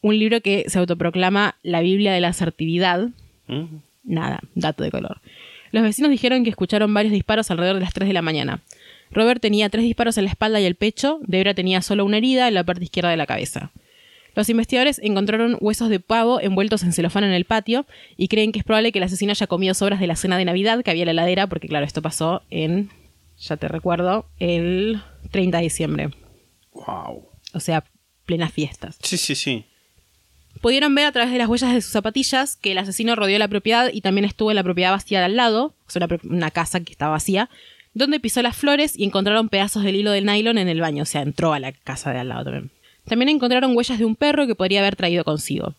Un libro que se autoproclama la Biblia de la asertividad. ¿Mm? Nada, dato de color. Los vecinos dijeron que escucharon varios disparos alrededor de las 3 de la mañana. Robert tenía tres disparos en la espalda y el pecho, Debra tenía solo una herida en la parte izquierda de la cabeza. Los investigadores encontraron huesos de pavo envueltos en celofán en el patio y creen que es probable que el asesino haya comido sobras de la cena de Navidad que había en la heladera, porque claro, esto pasó en, ya te recuerdo, el 30 de diciembre. Wow. O sea, plenas fiestas. Sí, sí, sí. Pudieron ver a través de las huellas de sus zapatillas que el asesino rodeó la propiedad y también estuvo en la propiedad vacía de al lado, o sea, una, casa que estaba vacía, donde pisó las flores y encontraron pedazos del hilo del nylon en el baño, o sea, entró a la casa de al lado también. También encontraron huellas de un perro que podría haber traído consigo.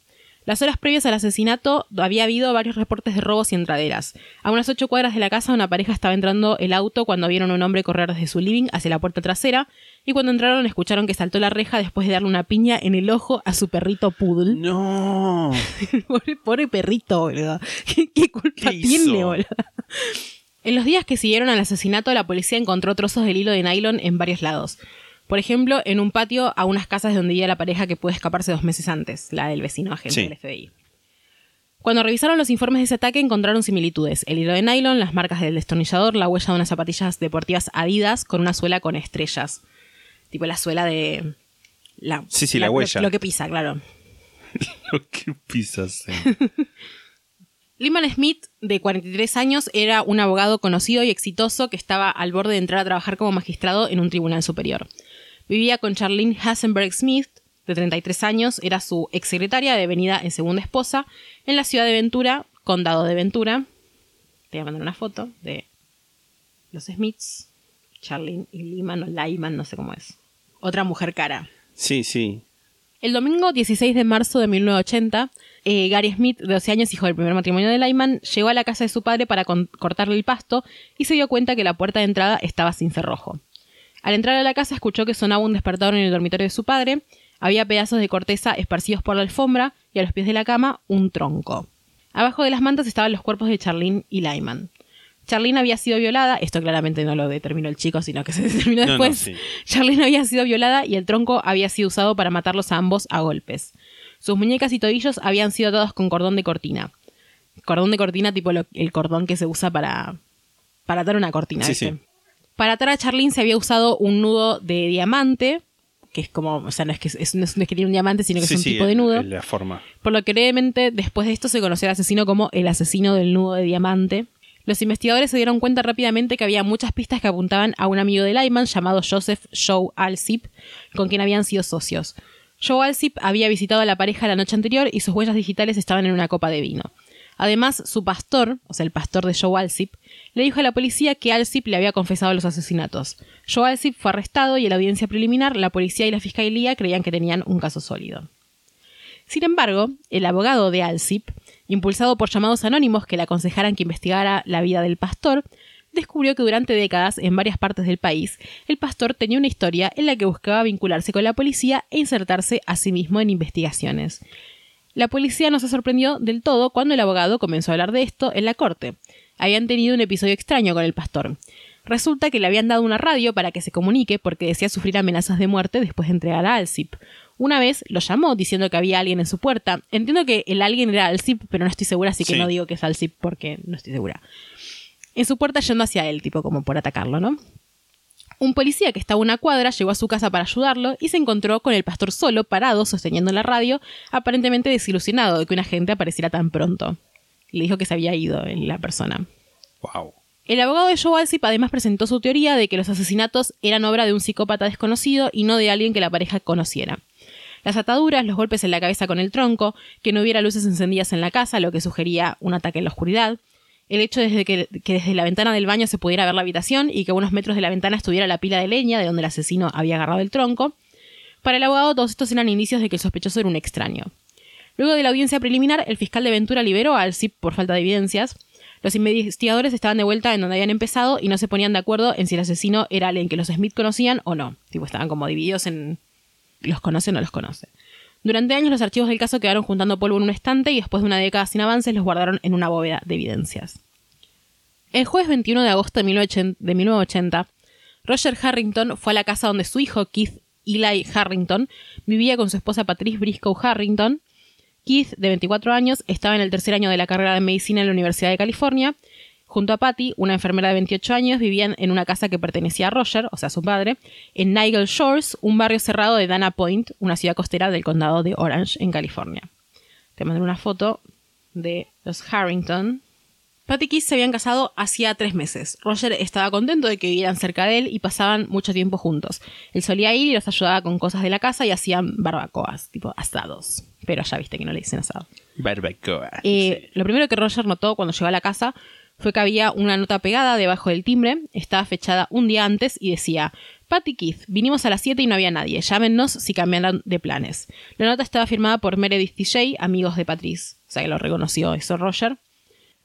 Las horas previas al asesinato había habido varios reportes de robos y entraderas. A unas ocho cuadras de la casa una pareja estaba entrando el auto cuando vieron a un hombre correr desde su living hacia la puerta trasera y cuando entraron escucharon que saltó la reja después de darle una piña en el ojo a su perrito poodle. No. <laughs> pobre, pobre perrito, boludo. <laughs> ¿Qué, qué culpa tiene, boludo? En los días que siguieron al asesinato, la policía encontró trozos del hilo de nylon en varios lados. Por ejemplo, en un patio a unas casas donde vivía la pareja que pudo escaparse dos meses antes, la del vecino agente Sí. del FBI. Cuando revisaron los informes de ese ataque encontraron similitudes. El hilo de nylon, las marcas del destornillador, la huella de unas zapatillas deportivas adidas con una suela con estrellas. Tipo la suela de... La, Sí, sí, la lo- huella. Lo que pisa, claro. <laughs> ¿Qué pisas? <laughs> eh? Lyman Smith, de 43 años, era un abogado conocido y exitoso que estaba al borde de entrar a trabajar como magistrado en un tribunal superior. Vivía con Charlene Hasenberg Smith, de 33 años, era su exsecretaria devenida en segunda esposa, en la ciudad de Ventura, condado de Ventura. Te voy a mandar una foto de los Smiths, Charlene y Lyman, o Lyman, no sé cómo es. Otra mujer cara. Sí, sí. El domingo 16 de marzo de 1980, eh, Gary Smith, de 12 años, hijo del primer matrimonio de Lyman, llegó a la casa de su padre para cortarle el pasto y se dio cuenta que la puerta de entrada estaba sin cerrojo. Al entrar a la casa escuchó que sonaba un despertador en el dormitorio de su padre, había pedazos de corteza esparcidos por la alfombra y a los pies de la cama un tronco. Abajo de las mantas estaban los cuerpos de Charlene y Lyman. Charlene había sido violada, esto claramente no lo determinó el chico, sino que se <laughs> determinó No, no, después. sí. Charlene había sido violada y el tronco había sido usado para matarlos a ambos a golpes. Sus muñecas y tobillos habían sido atados con cordón de cortina. Cordón de cortina tipo lo- el cordón que se usa para, para atar una cortina. Sí, sí. Para atar a Charlene se había usado un nudo de diamante, que es como, o sea, no es que, es, no es- que tiene un diamante, sino que Sí, es un sí, tipo de nudo. La forma. Por lo que brevemente después de esto se conoció al asesino como el asesino del nudo de diamante. Los investigadores se dieron cuenta rápidamente que había muchas pistas que apuntaban a un amigo de Lyman llamado Joseph Joe Alsip, con quien habían sido socios. Joe Alsip había visitado a la pareja la noche anterior y sus huellas digitales estaban en una copa de vino. Además, su pastor, o sea, el pastor de Joe Alsip, le dijo a la policía que Alsip le había confesado los asesinatos. Joe Alsip fue arrestado y en la audiencia preliminar la policía y la fiscalía creían que tenían un caso sólido. Sin embargo, el abogado de Alsip, impulsado por llamados anónimos que le aconsejaran que investigara la vida del pastor, descubrió que durante décadas en varias partes del país el pastor tenía una historia en la que buscaba vincularse con la policía e insertarse a sí mismo en investigaciones. La policía no se sorprendió del todo cuando el abogado comenzó a hablar de esto en la corte. Habían tenido un episodio extraño con el pastor. Resulta que le habían dado una radio para que se comunique porque decía sufrir amenazas de muerte después de entregar a Alsip. Una vez lo llamó diciendo que había alguien en su puerta. Entiendo que el alguien era Alsip, pero no estoy segura, así que Sí. no digo que es Alsip porque no estoy segura. En su puerta yendo hacia él, tipo como por atacarlo, ¿no? Un policía que estaba a una cuadra llegó a su casa para ayudarlo y se encontró con el pastor solo, parado, sosteniendo la radio, aparentemente desilusionado de que un agente apareciera tan pronto. Le dijo que se había ido la persona. Wow. El abogado de Joe Alsip además presentó su teoría de que los asesinatos eran obra de un psicópata desconocido y no de alguien que la pareja conociera. Las ataduras, los golpes en la cabeza con el tronco, que no hubiera luces encendidas en la casa, lo que sugería un ataque en la oscuridad, el hecho de que, desde la ventana del baño se pudiera ver la habitación y que a unos metros de la ventana estuviera la pila de leña de donde el asesino había agarrado el tronco. Para el abogado todos estos eran indicios de que el sospechoso era un extraño. Luego de la audiencia preliminar, el fiscal de Ventura liberó a Alsip por falta de evidencias. Los investigadores estaban de vuelta en donde habían empezado y no se ponían de acuerdo en si el asesino era alguien que los Smith conocían o no. Tipo, estaban como divididos en los conoce o no los conoce. Durante años los archivos del caso quedaron juntando polvo en un estante y después de una década sin avances los guardaron en una bóveda de evidencias. El jueves 21 de agosto de 1980, de 1980, Roger Harrington fue a la casa donde su hijo Keith Eli Harrington vivía con su esposa Patrice Briscoe Harrington. Keith, de 24 años, estaba en el tercer año de la carrera de medicina en la Universidad de California. Junto a Patty, una enfermera de 28 años, vivían en una casa que pertenecía a Roger, o sea, su padre, en Nigel Shores, un barrio cerrado de Dana Point, una ciudad costera del condado de Orange, en California. Te mandé una foto de los Harrington. Patty y Keith se habían casado hacía tres meses. Roger estaba contento de que vivieran cerca de él y pasaban mucho tiempo juntos. Él solía ir y los ayudaba con cosas de la casa y hacían barbacoas, tipo asados. Pero ya viste que no le dicen asado. Barbacoa. Eh, Lo primero que Roger notó cuando llegó a la casa fue que había una nota pegada debajo del timbre, estaba fechada un día antes y decía, Patty Keith, vinimos a las 7 y no había nadie, llámenos si cambiaron de planes. La nota estaba firmada por Meredith TJ, amigos de Patrice, o sea que lo reconoció eso Roger.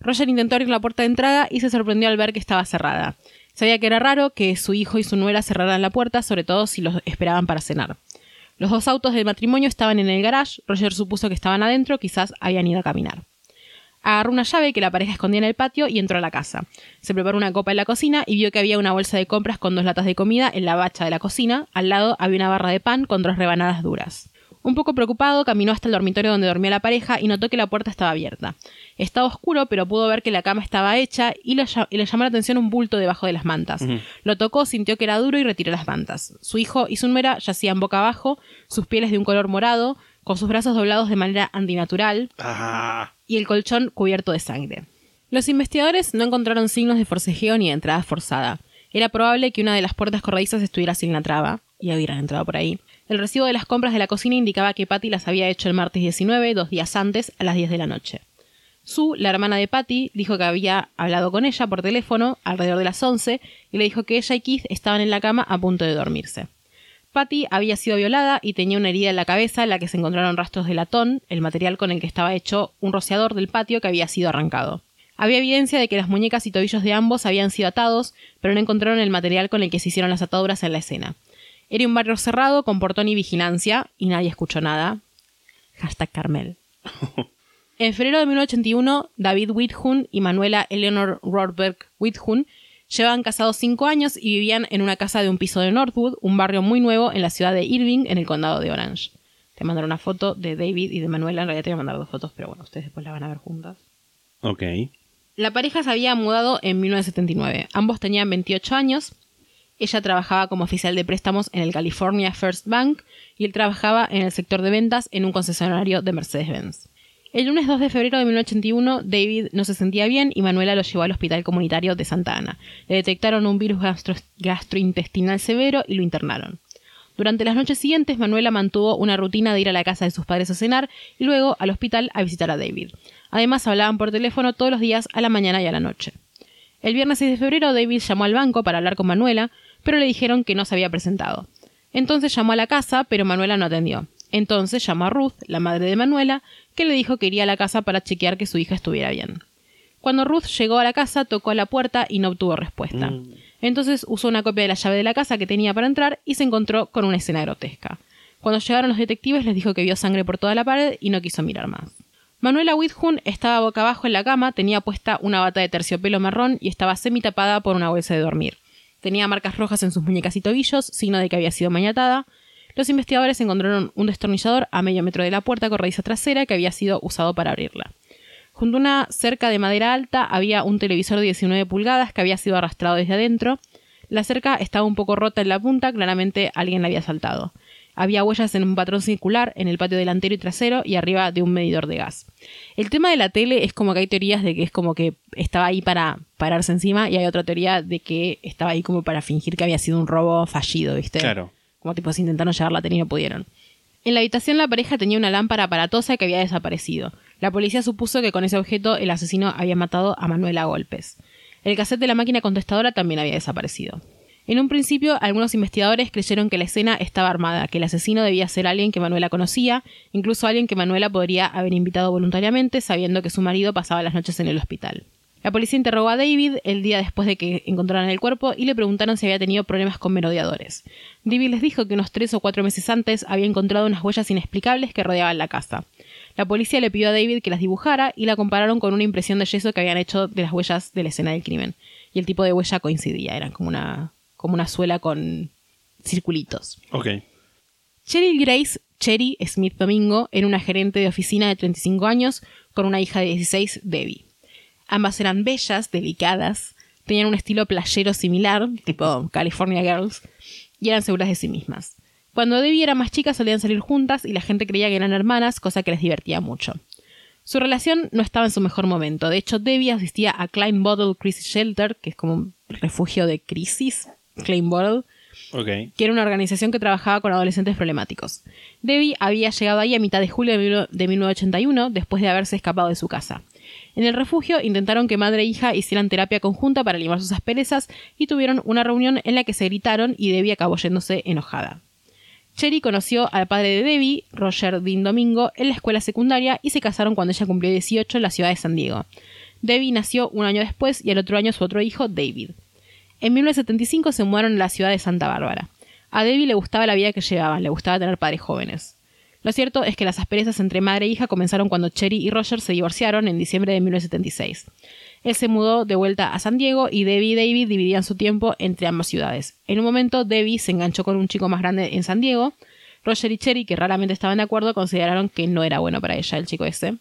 Roger intentó abrir la puerta de entrada y se sorprendió al ver que estaba cerrada. Sabía que era raro que su hijo y su nuera cerraran la puerta, sobre todo si los esperaban para cenar. Los dos autos del matrimonio estaban en el garage, Roger supuso que estaban adentro, quizás habían ido a caminar. Agarró una llave que la pareja escondía en el patio y entró a la casa. Se preparó una copa en la cocina y vio que había una bolsa de compras con dos latas de comida en la bacha de la cocina. Al lado había una barra de pan con dos rebanadas duras. Un poco preocupado, caminó hasta el dormitorio donde dormía la pareja y notó que la puerta estaba abierta. Estaba oscuro, pero pudo ver que la cama estaba hecha y, le llamó la atención un bulto debajo de las mantas. Lo tocó, sintió que era duro y retiró las mantas. Su hijo y su nuera yacían boca abajo, sus pieles de un color morado, con sus brazos doblados de manera antinatural, Ah, y el colchón cubierto de sangre. Los investigadores no encontraron signos de forcejeo ni de entrada forzada. Era probable que una de las puertas corredizas estuviera sin la traba, y hubieran entrado por ahí. El recibo de las compras de la cocina indicaba que Patty las había hecho el martes 19, dos días antes, a las 10 de la noche. Sue, la hermana de Patty, dijo que había hablado con ella por teléfono alrededor de las 11 y le dijo que ella y Keith estaban en la cama a punto de dormirse. Patty había sido violada y tenía una herida en la cabeza en la que se encontraron rastros de latón, el material con el que estaba hecho un rociador del patio que había sido arrancado. Había evidencia de que las muñecas y tobillos de ambos habían sido atados, pero no encontraron el material con el que se hicieron las ataduras en la escena. Era un barrio cerrado con portón y vigilancia, y nadie escuchó nada. Hashtag Carmel. <laughs> En febrero de 1981, David Whithun y Manuela Eleanor Rothberg Whithun llevaban casados cinco años y vivían en una casa de un piso de Northwood, un barrio muy nuevo en la ciudad de Irving, en el condado de Orange. Te mandaré una foto de David y de Manuela. En realidad te voy a mandar dos fotos, pero bueno, ustedes después la van a ver juntas. ok. La pareja se había mudado en 1979. Ambos tenían 28 años. Ella trabajaba como oficial de préstamos en el California First Bank y él trabajaba en el sector de ventas en un concesionario de Mercedes-Benz. El lunes 2 de febrero de 1981, David no se sentía bien y Manuela lo llevó al hospital comunitario de Santa Ana. Le detectaron un virus gastro- gastrointestinal severo y lo internaron. Durante las noches siguientes, Manuela mantuvo una rutina de ir a la casa de sus padres a cenar y luego al hospital a visitar a David. Además, hablaban por teléfono todos los días a la mañana y a la noche. El viernes 6 de febrero, David llamó al banco para hablar con Manuela, pero le dijeron que no se había presentado. Entonces llamó a la casa, pero Manuela no atendió. Entonces llamó a Ruth, la madre de Manuela, que le dijo que iría a la casa para chequear que su hija estuviera bien. Cuando Ruth llegó a la casa, tocó a la puerta y no obtuvo respuesta. Entonces usó una copia de la llave de la casa que tenía para entrar y se encontró con una escena grotesca. Cuando llegaron los detectives les dijo que vio sangre por toda la pared y no quiso mirar más. Manuela Whithun estaba boca abajo en la cama, tenía puesta una bata de terciopelo marrón y estaba semitapada por una bolsa de dormir. Tenía marcas rojas en sus muñecas y tobillos, signo de que había sido mañatada. Los investigadores encontraron un destornillador a medio metro de la puerta corrediza trasera que había sido usado para abrirla. Junto a una cerca de madera alta había un televisor de 19 pulgadas que había sido arrastrado desde adentro. La cerca estaba un poco rota en la punta, claramente alguien la había saltado. Había huellas en un patrón circular en el patio delantero y trasero y arriba de un medidor de gas. El tema de la tele es como que hay teorías de que es como que estaba ahí para pararse encima y hay otra teoría de que estaba ahí como para fingir que había sido un robo fallido, ¿viste? Claro. Como tipo se intentaron llevar la tele y no pudieron. En la habitación la pareja tenía una lámpara aparatosa que había desaparecido. La policía supuso que con ese objeto el asesino había matado a Manuel a golpes. El cassette de la máquina contestadora también había desaparecido. En un principio, algunos investigadores creyeron que la escena estaba armada, que el asesino debía ser alguien que Manuela conocía, incluso alguien que Manuela podría haber invitado voluntariamente, sabiendo que su marido pasaba las noches en el hospital. La policía interrogó a David el día después de que encontraran el cuerpo y le preguntaron si había tenido problemas con merodeadores. David les dijo que unos tres o cuatro meses antes había encontrado unas huellas inexplicables que rodeaban la casa. La policía le pidió a David que las dibujara y la compararon con una impresión de yeso que habían hecho de las huellas de la escena del crimen. Y el tipo de huella coincidía, eran como una, como una suela con circulitos. Ok. Cheryl Grace Cherry Smith Domingo era una gerente de oficina de 35 años con una hija de 16, Debbie. Ambas eran bellas, delicadas, tenían un estilo playero similar, tipo California Girls, y eran seguras de sí mismas. Cuando Debbie era más chica solían salir juntas y la gente creía que eran hermanas, cosa que les divertía mucho. Su relación no estaba en su mejor momento. De hecho, Debbie asistía a Klein Bottle Crisis Shelter, que es como un refugio de crisis, Klein Bottle, que era una organización que trabajaba con adolescentes problemáticos. Debbie había llegado ahí a mitad de julio de 1981, después de haberse escapado de su casa. En el refugio intentaron que madre e hija hicieran terapia conjunta para limar sus asperezas y tuvieron una reunión en la que se gritaron y Debbie acabó yéndose enojada. Cherry conoció al padre de Debbie, Roger Dean Domingo, en la escuela secundaria y se casaron cuando ella cumplió 18 en la ciudad de San Diego. Debbie nació un año después y al otro año su otro hijo, David. En 1975 se mudaron a la ciudad de Santa Bárbara. A Debbie le gustaba la vida que llevaban, le gustaba tener padres jóvenes. Lo cierto es que las asperezas entre madre e hija comenzaron cuando Cherry y Roger se divorciaron en diciembre de 1976. Él se mudó de vuelta a San Diego y Debbie y David dividían su tiempo entre ambas ciudades. En un momento, Debbie se enganchó con un chico más grande en San Diego. Roger y Cherry, que raramente estaban de acuerdo, consideraron que no era bueno para ella el chico ese.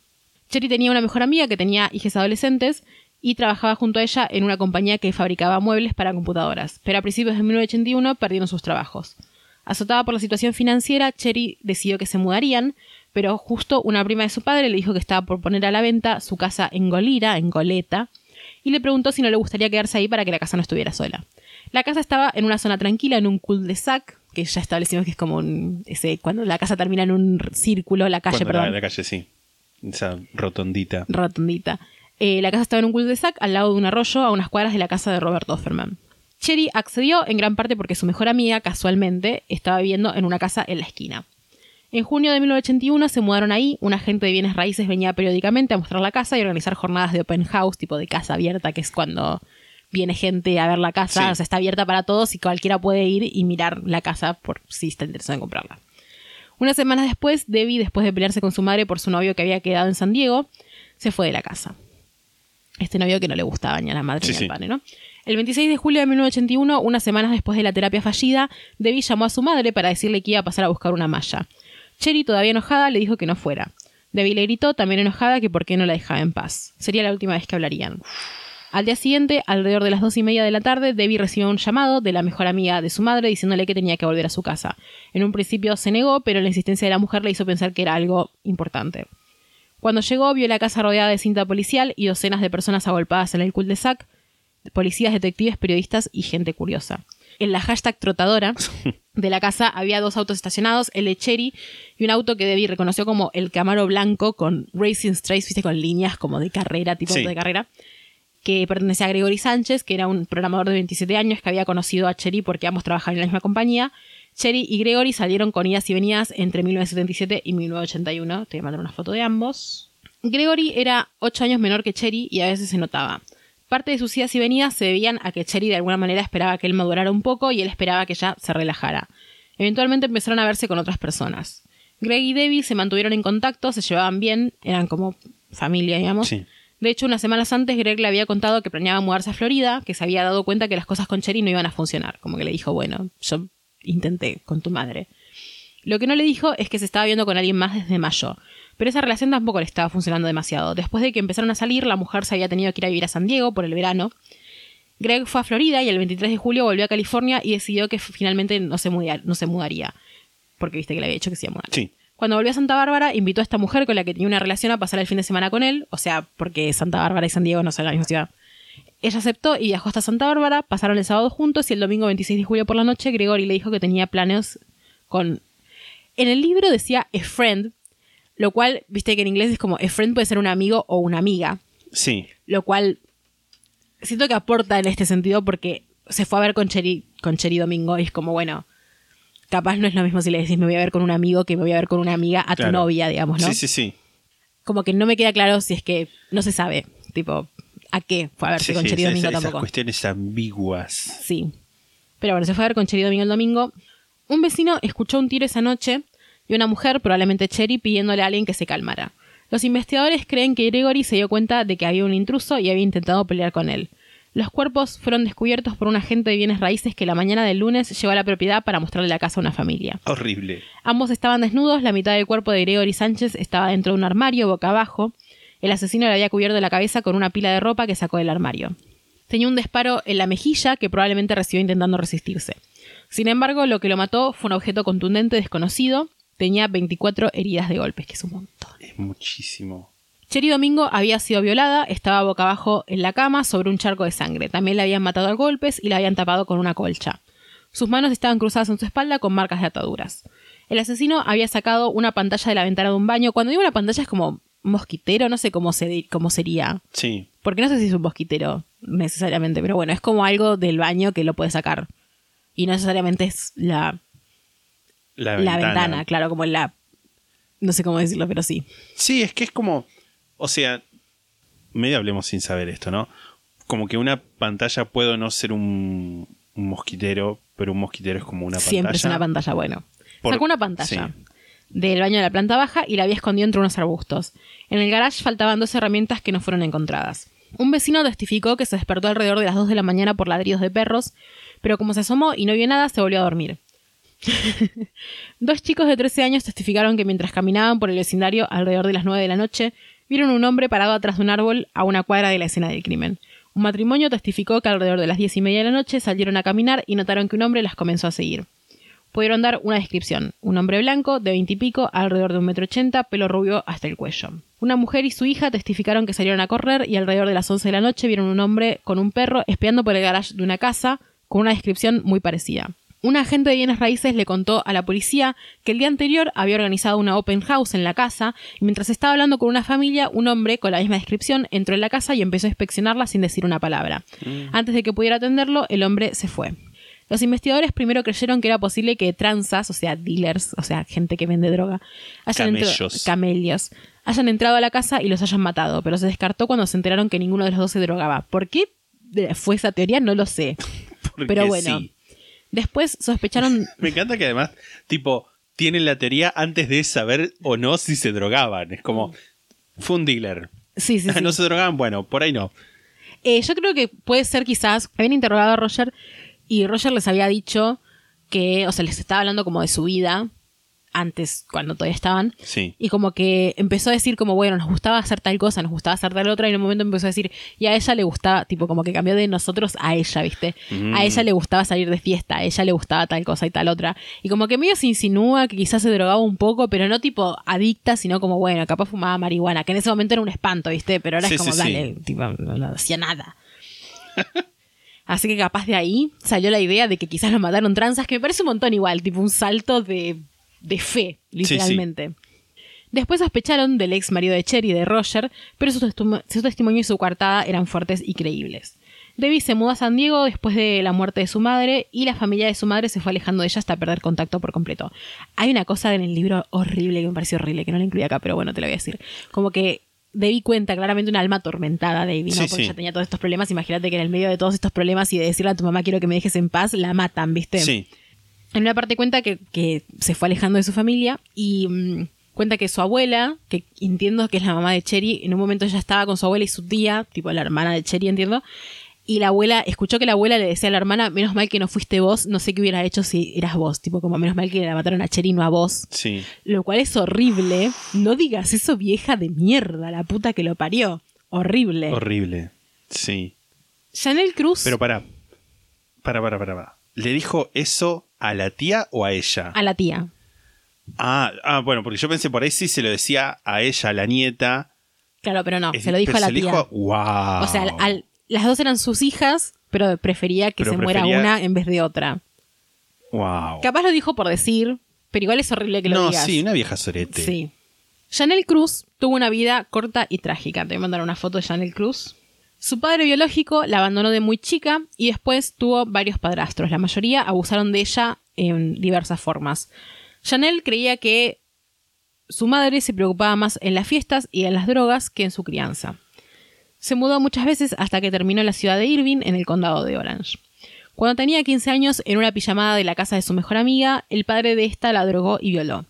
Cherry tenía una mejor amiga que tenía hijas adolescentes y trabajaba junto a ella en una compañía que fabricaba muebles para computadoras, pero a principios de 1981 perdieron sus trabajos. Azotada por la situación financiera, Cherry decidió que se mudarían, pero justo una prima de su padre le dijo que estaba por poner a la venta su casa en Golira, en Goleta, y le preguntó si no le gustaría quedarse ahí para que la casa no estuviera sola. La casa estaba en una zona tranquila, en un cul-de-sac, que ya establecimos que es como un, ese, cuando la casa termina en un círculo, la calle, Cuando la, perdón la calle, sí. Esa rotondita. rotondita. Eh, la casa estaba en un cul-de-sac al lado de un arroyo a unas cuadras de la casa de Robert Offerman. Cherry accedió en gran parte porque su mejor amiga, casualmente, estaba viviendo en una casa en la esquina. En junio de 1981 se mudaron ahí, un agente de bienes raíces venía periódicamente a mostrar la casa y organizar jornadas de open house, tipo de casa abierta, que es cuando viene gente a ver la casa, Sí. o sea, está abierta para todos y cualquiera puede ir y mirar la casa por si está interesado en comprarla. Unas semanas después, Debbie, después de pelearse con su madre por su novio que había quedado en San Diego, se fue de la casa. Este novio que no le gustaba ni a la madre Sí, ni sí. al padre, ¿no? El 26 de julio de 1981, unas semanas después de la terapia fallida, Debbie llamó a su madre para decirle que iba a pasar a buscar una malla. Cherry, todavía enojada, le dijo que no fuera. Debbie le gritó, también enojada, que por qué no la dejaba en paz. Sería la última vez que hablarían. Al día siguiente, alrededor de las dos y media de la tarde, Debbie recibió un llamado de la mejor amiga de su madre diciéndole que tenía que volver a su casa. En un principio se negó, pero la insistencia de la mujer le hizo pensar que era algo importante. Cuando llegó, vio la casa rodeada de cinta policial y docenas de personas agolpadas en el cul-de-sac, policías, detectives, periodistas y gente curiosa. En la hashtag trotadora de la casa había dos autos estacionados, el de Cherry y un auto que Debbie reconoció como el Camaro blanco con Racing Stripes, viste, con líneas como de carrera, tipo Sí. de carrera, que pertenecía a Gregory Sánchez, que era un programador de 27 años que había conocido a Cherry porque ambos trabajaban en la misma compañía. Cherry y Gregory salieron con idas y venidas entre 1977 y 1981. Te voy a mandar una foto de ambos. Gregory era 8 años menor que Cherry y a veces se notaba. Parte de sus idas y venidas se debían a que Cherry de alguna manera esperaba que él madurara un poco y él esperaba que ella se relajara. Eventualmente empezaron a verse con otras personas. Greg y Debbie se mantuvieron en contacto, se llevaban bien, eran como familia, digamos. Sí. De hecho, unas semanas antes Greg le había contado que planeaba mudarse a Florida, que se había dado cuenta que las cosas con Cherry no iban a funcionar. Como que le dijo, bueno, yo intenté con tu madre. Lo que no le dijo es que se estaba viendo con alguien más desde mayo. Pero esa relación tampoco le estaba funcionando demasiado. Después de que empezaron a salir, la mujer se había tenido que ir a vivir a San Diego por el verano. Greg fue a Florida y el 23 de julio volvió a California y decidió que finalmente no se, mudaría, no se mudaría. Porque viste que le había dicho que se iba a mudar. Sí. Cuando volvió a Santa Bárbara, invitó a esta mujer con la que tenía una relación a pasar el fin de semana con él, o sea, porque Santa Bárbara y San Diego no son la misma ciudad. Ella aceptó y viajó hasta Santa Bárbara, pasaron el sábado juntos y el domingo 26 de julio por la noche Gregory le dijo que tenía planes con... En el libro decía a friend, lo cual, viste que en inglés es como a friend puede ser un amigo o una amiga, Sí. lo cual siento que aporta en este sentido porque se fue a ver con Cheri, con Cheri Domingo y es como, bueno, capaz no es lo mismo si le decís me voy a ver con un amigo que me voy a ver con una amiga a tu novia, digamos, ¿no? Sí, sí, sí. Como que no me queda claro si es que no se sabe, tipo, a qué fue a verse Sí, con sí, Cheri esas- Domingo esas tampoco. cuestiones ambiguas. Sí. Pero bueno, se fue a ver con Cheri Domingo el domingo. Un vecino escuchó un tiro esa noche y una mujer, probablemente Cheri, pidiéndole a alguien que se calmara. Los investigadores creen que Gregory se dio cuenta de que había un intruso y había intentado pelear con él. Los cuerpos fueron descubiertos por un agente de bienes raíces que la mañana del lunes llegó a la propiedad para mostrarle la casa a una familia. Horrible. Ambos estaban desnudos, la mitad del cuerpo de Gregory Sánchez estaba dentro de un armario boca abajo. El asesino le había cubierto la cabeza con una pila de ropa que sacó del armario. Tenía un disparo en la mejilla que probablemente recibió intentando resistirse. Sin embargo, lo que lo mató fue un objeto contundente desconocido. Tenía 24 heridas de golpes, que es un montón. Es muchísimo. Cherry Domingo había sido violada, estaba boca abajo en la cama sobre un charco de sangre. También la habían matado a golpes y la habían tapado con una colcha. Sus manos estaban cruzadas en su espalda con marcas de ataduras. El asesino había sacado una pantalla de la ventana de un baño. Cuando digo una pantalla es como mosquitero, no sé cómo, se, cómo sería. Sí. Porque no sé si es un mosquitero necesariamente, pero bueno, es como algo del baño que lo puede sacar. Y no necesariamente es la, La, la ventana, claro, como la... No sé cómo decirlo, pero sí. Sí, es que es como. O sea, medio hablemos sin saber esto, ¿no? Como que una pantalla puede no ser un, un mosquitero, pero un mosquitero es como una Siempre es pantalla. una pantalla, bueno. Por- Sacó una pantalla sí. del baño de la planta baja y la había escondido entre unos arbustos. En el garage faltaban dos herramientas que no fueron encontradas. Un vecino testificó que se despertó alrededor de las 2 de la mañana por ladridos de perros, pero como se asomó y no vio nada, se volvió a dormir. <laughs> Dos chicos de 13 años testificaron que mientras caminaban por el vecindario alrededor de las 9 de la noche, vieron un hombre parado atrás de un árbol a una cuadra de la escena del crimen. Un matrimonio testificó que alrededor de las 10 y media de la noche salieron a caminar y notaron que un hombre las comenzó a seguir. Pudieron dar una descripción. Un hombre blanco, de veinte y pico, alrededor de un metro ochenta, pelo rubio hasta el cuello. Una mujer y su hija testificaron que salieron a correr y alrededor de las 11 de la noche vieron un hombre con un perro espiando por el garage de una casa con una descripción muy parecida. Un agente de bienes raíces le contó a la policía que el día anterior había organizado una open house en la casa y mientras estaba hablando con una familia, un hombre con la misma descripción entró en la casa y empezó a inspeccionarla sin decir una palabra. Antes de que pudiera atenderlo, el hombre se fue. Los investigadores primero creyeron que era posible que transas, o sea, dealers, o sea, gente que vende droga, hayan entrado- Camellos. hayan entrado a la casa y los hayan matado, pero se descartó cuando se enteraron que ninguno de los dos se drogaba. ¿Por qué eh, fue esa teoría? No lo sé. <laughs> Porque Pero bueno, sí. Después sospecharon Me encanta que además, tipo, tienen la teoría antes de saber o no si se drogaban. Es como, fue un dealer. Sí, sí, <laughs> sí. no se drogaban, bueno, por ahí no. Eh, yo creo que puede ser quizás, habían interrogado a Roger y Roger les había dicho que, o sea, les estaba hablando como de su vida antes, cuando todavía estaban. Sí. Y como que empezó a decir como, bueno, nos gustaba hacer tal cosa, nos gustaba hacer tal otra, y en un momento empezó a decir, y a ella le gustaba, tipo, como que cambió de nosotros a ella, ¿viste? Mm. A ella le gustaba salir de fiesta, a ella le gustaba tal cosa y tal otra. Y como que medio se insinúa que quizás se drogaba un poco, pero no tipo adicta, sino como, bueno, capaz fumaba marihuana, que en ese momento era un espanto, ¿viste? Pero ahora Sí, es como, sí, dale, tipo, no, no hacía nada. <laughs> Así que capaz de ahí salió la idea de que quizás lo mataron transas, que me parece un montón igual, tipo un salto de, de fe, literalmente. Después sospecharon del ex marido de Cherry, de Roger, pero su, testimonio y su coartada eran fuertes y creíbles. Debbie se mudó a San Diego después de la muerte de su madre y la familia de su madre se fue alejando de ella hasta perder contacto por completo. Hay una cosa en el libro horrible que me pareció horrible, que no la incluí acá, pero bueno, te la voy a decir. Como que Debbie cuenta claramente una alma atormentada, Debbie, ¿no? Sí, Porque sí. tenía todos estos problemas. Imagínate que en el medio de todos estos problemas y de decirle a tu mamá quiero que me dejes en paz, la matan, ¿viste? Sí. En una parte cuenta que, que se fue alejando de su familia y mm, cuenta que su abuela, que entiendo que es la mamá de Cherry, en un momento ella estaba con su abuela y su tía, tipo la hermana de Cherry, entiendo. Y la abuela, escuchó que la abuela le decía a la hermana, menos mal que no fuiste vos, no sé qué hubiera hecho si eras vos, tipo como menos mal que la mataron a Cherry, no a vos. Sí. Lo cual es horrible. No digas eso vieja de mierda, la puta que lo parió. Horrible. Horrible. Sí. Chanel Cruz Pero para. Para, para, para, para. ¿Le dijo eso a la tía o a ella? a la tía. Ah, ah, bueno, porque yo pensé por ahí sí se lo decía a ella, a la nieta. Claro, pero no, Es- se lo dijo a la se tía. dijo- wow. O sea, al- al- las dos eran sus hijas, pero prefería que Pero se muera una en vez de otra. Wow. Capaz lo dijo por decir, pero igual es horrible que lo No, digas. sí, una vieja sorete. Sí. Chanel Cruz tuvo una vida corta y trágica. Te voy a mandar una foto de Chanel Cruz. Su padre biológico la abandonó de muy chica y después tuvo varios padrastros. La mayoría abusaron de ella en diversas formas. Chanel creía que su madre se preocupaba más en las fiestas y en las drogas que en su crianza. Se mudó muchas veces hasta que terminó en la ciudad de Irving, en el condado de Orange. Cuando tenía 15 años, en una pijamada de la casa de su mejor amiga, el padre de esta la drogó y violó.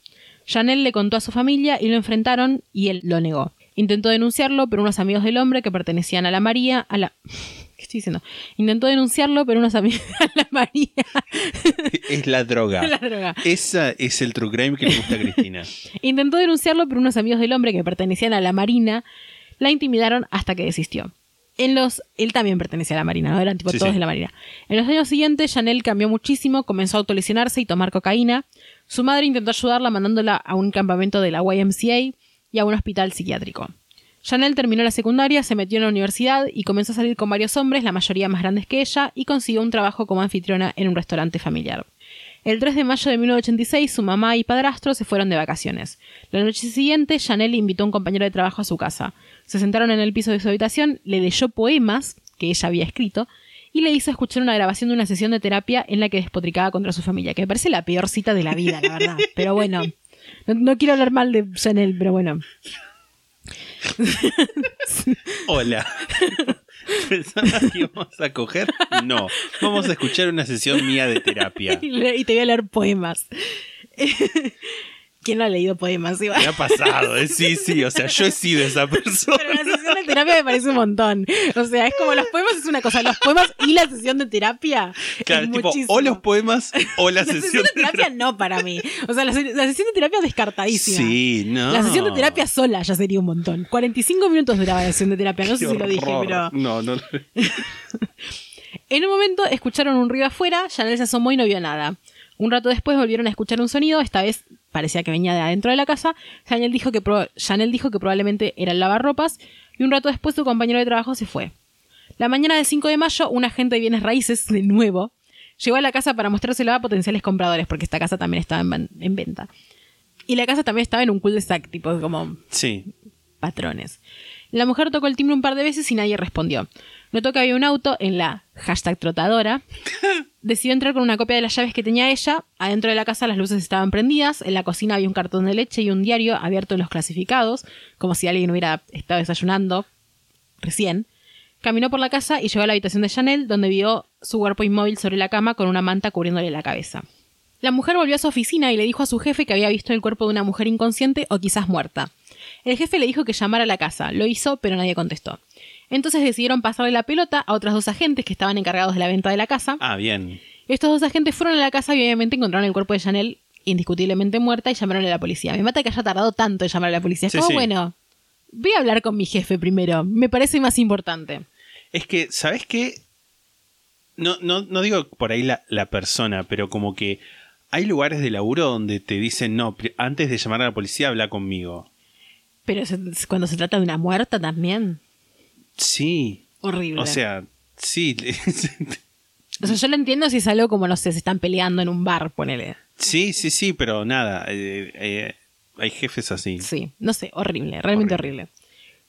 Chanel le contó a su familia y lo enfrentaron y él lo negó. Intentó denunciarlo, pero unos amigos del hombre que pertenecían a la María, a la... <laughs> ¿Qué estoy diciendo? Intentó denunciarlo, pero unos amigos <laughs> a la María, <laughs> Es la droga. la droga. Esa es el true crime que le gusta a Cristina. Intentó denunciarlo, pero unos amigos del hombre que pertenecían a la Marina la intimidaron hasta que desistió. En los, él también pertenecía a la Marina, ¿no? Eran tipo Sí, todos sí. de la Marina. En los años siguientes, Chanel cambió muchísimo, comenzó a autolesionarse y tomar cocaína. Su madre intentó ayudarla mandándola a un campamento de la YMCA y a un hospital psiquiátrico. Chanel terminó la secundaria, se metió en la universidad y comenzó a salir con varios hombres, la mayoría más grandes que ella, y consiguió un trabajo como anfitriona en un restaurante familiar. El 3 de mayo de 1986, su mamá y padrastro se fueron de vacaciones. La noche siguiente, Chanel invitó a un compañero de trabajo a su casa. Se sentaron en el piso de su habitación, le leyó poemas que ella había escrito y le hizo escuchar una grabación de una sesión de terapia en la que despotricaba contra su familia, que me parece la peor cita de la vida, la verdad. <laughs> Pero bueno, no, no quiero hablar mal de Chanel, pero bueno. Hola. <laughs> ¿Pensabas que íbamos a coger? No. Vamos a escuchar una sesión mía de terapia. <laughs> Y te voy a leer poemas. ¿Quién no ha leído poemas? Me ha pasado, ¿eh? Sí, sí. O sea, yo he sido esa persona. Pero la sesión de terapia me parece un montón. O sea, es como los poemas es una cosa, los poemas y la sesión de terapia. Claro, es tipo, muchísimo. o los poemas o la, La sesión de terapia no para mí. O sea, la, se- la sesión de terapia descartadísima. Sí, no. La sesión de terapia sola ya sería un montón. 45 minutos duraba la sesión de terapia, no sé si lo dije, pero. No, no. <laughs> En un momento escucharon un ruido afuera, Chanel se asomó y no vio nada. Un rato después volvieron a escuchar un sonido, esta vez parecía que venía de adentro de la casa. Chanel dijo que, Chanel dijo que probablemente era el lavarropas y un rato después su compañero de trabajo se fue. La mañana del 5 de mayo, un agente de bienes raíces, de nuevo, llegó a la casa para mostrárselo a potenciales compradores, porque esta casa también estaba en venta. Y la casa también estaba en un cul-de-sac, tipo como Sí. patrones. La mujer tocó el timbre un par de veces y nadie respondió. Notó que había un auto en la hashtag trotadora. <laughs> Decidió entrar con una copia de las llaves que tenía ella. Adentro de la casa las luces estaban prendidas. En la cocina había un cartón de leche y un diario abierto en los clasificados, como si alguien hubiera estado desayunando recién. Caminó por la casa y llegó a la habitación de Chanel, donde vio su cuerpo inmóvil sobre la cama con una manta cubriéndole la cabeza. La mujer volvió a su oficina y le dijo a su jefe que había visto el cuerpo de una mujer inconsciente o quizás muerta. El jefe le dijo que llamara a la casa. Lo hizo, pero nadie contestó. Entonces decidieron pasarle la pelota a otros dos agentes que estaban encargados de la venta de la casa. Ah, bien. Estos dos agentes fueron a la casa y obviamente encontraron el cuerpo de Chanel indiscutiblemente muerta y llamaron a la policía. Me mata que haya tardado tanto en llamar a la policía. Es Sí, como, sí. bueno, voy a hablar con mi jefe primero. Me parece más importante. Es que, ¿sabes qué? No, no, no digo por ahí la, la persona, pero como que hay lugares de laburo donde te dicen, no, antes de llamar a la policía, habla conmigo. Pero cuando se trata de una muerta también. Sí. Horrible. O sea, sí. <laughs> O sea, yo lo entiendo si es algo como, no sé, se están peleando en un bar, ponele. sí, sí, sí, pero nada. eh, eh, hay jefes así. Sí, no sé, horrible, realmente horrible.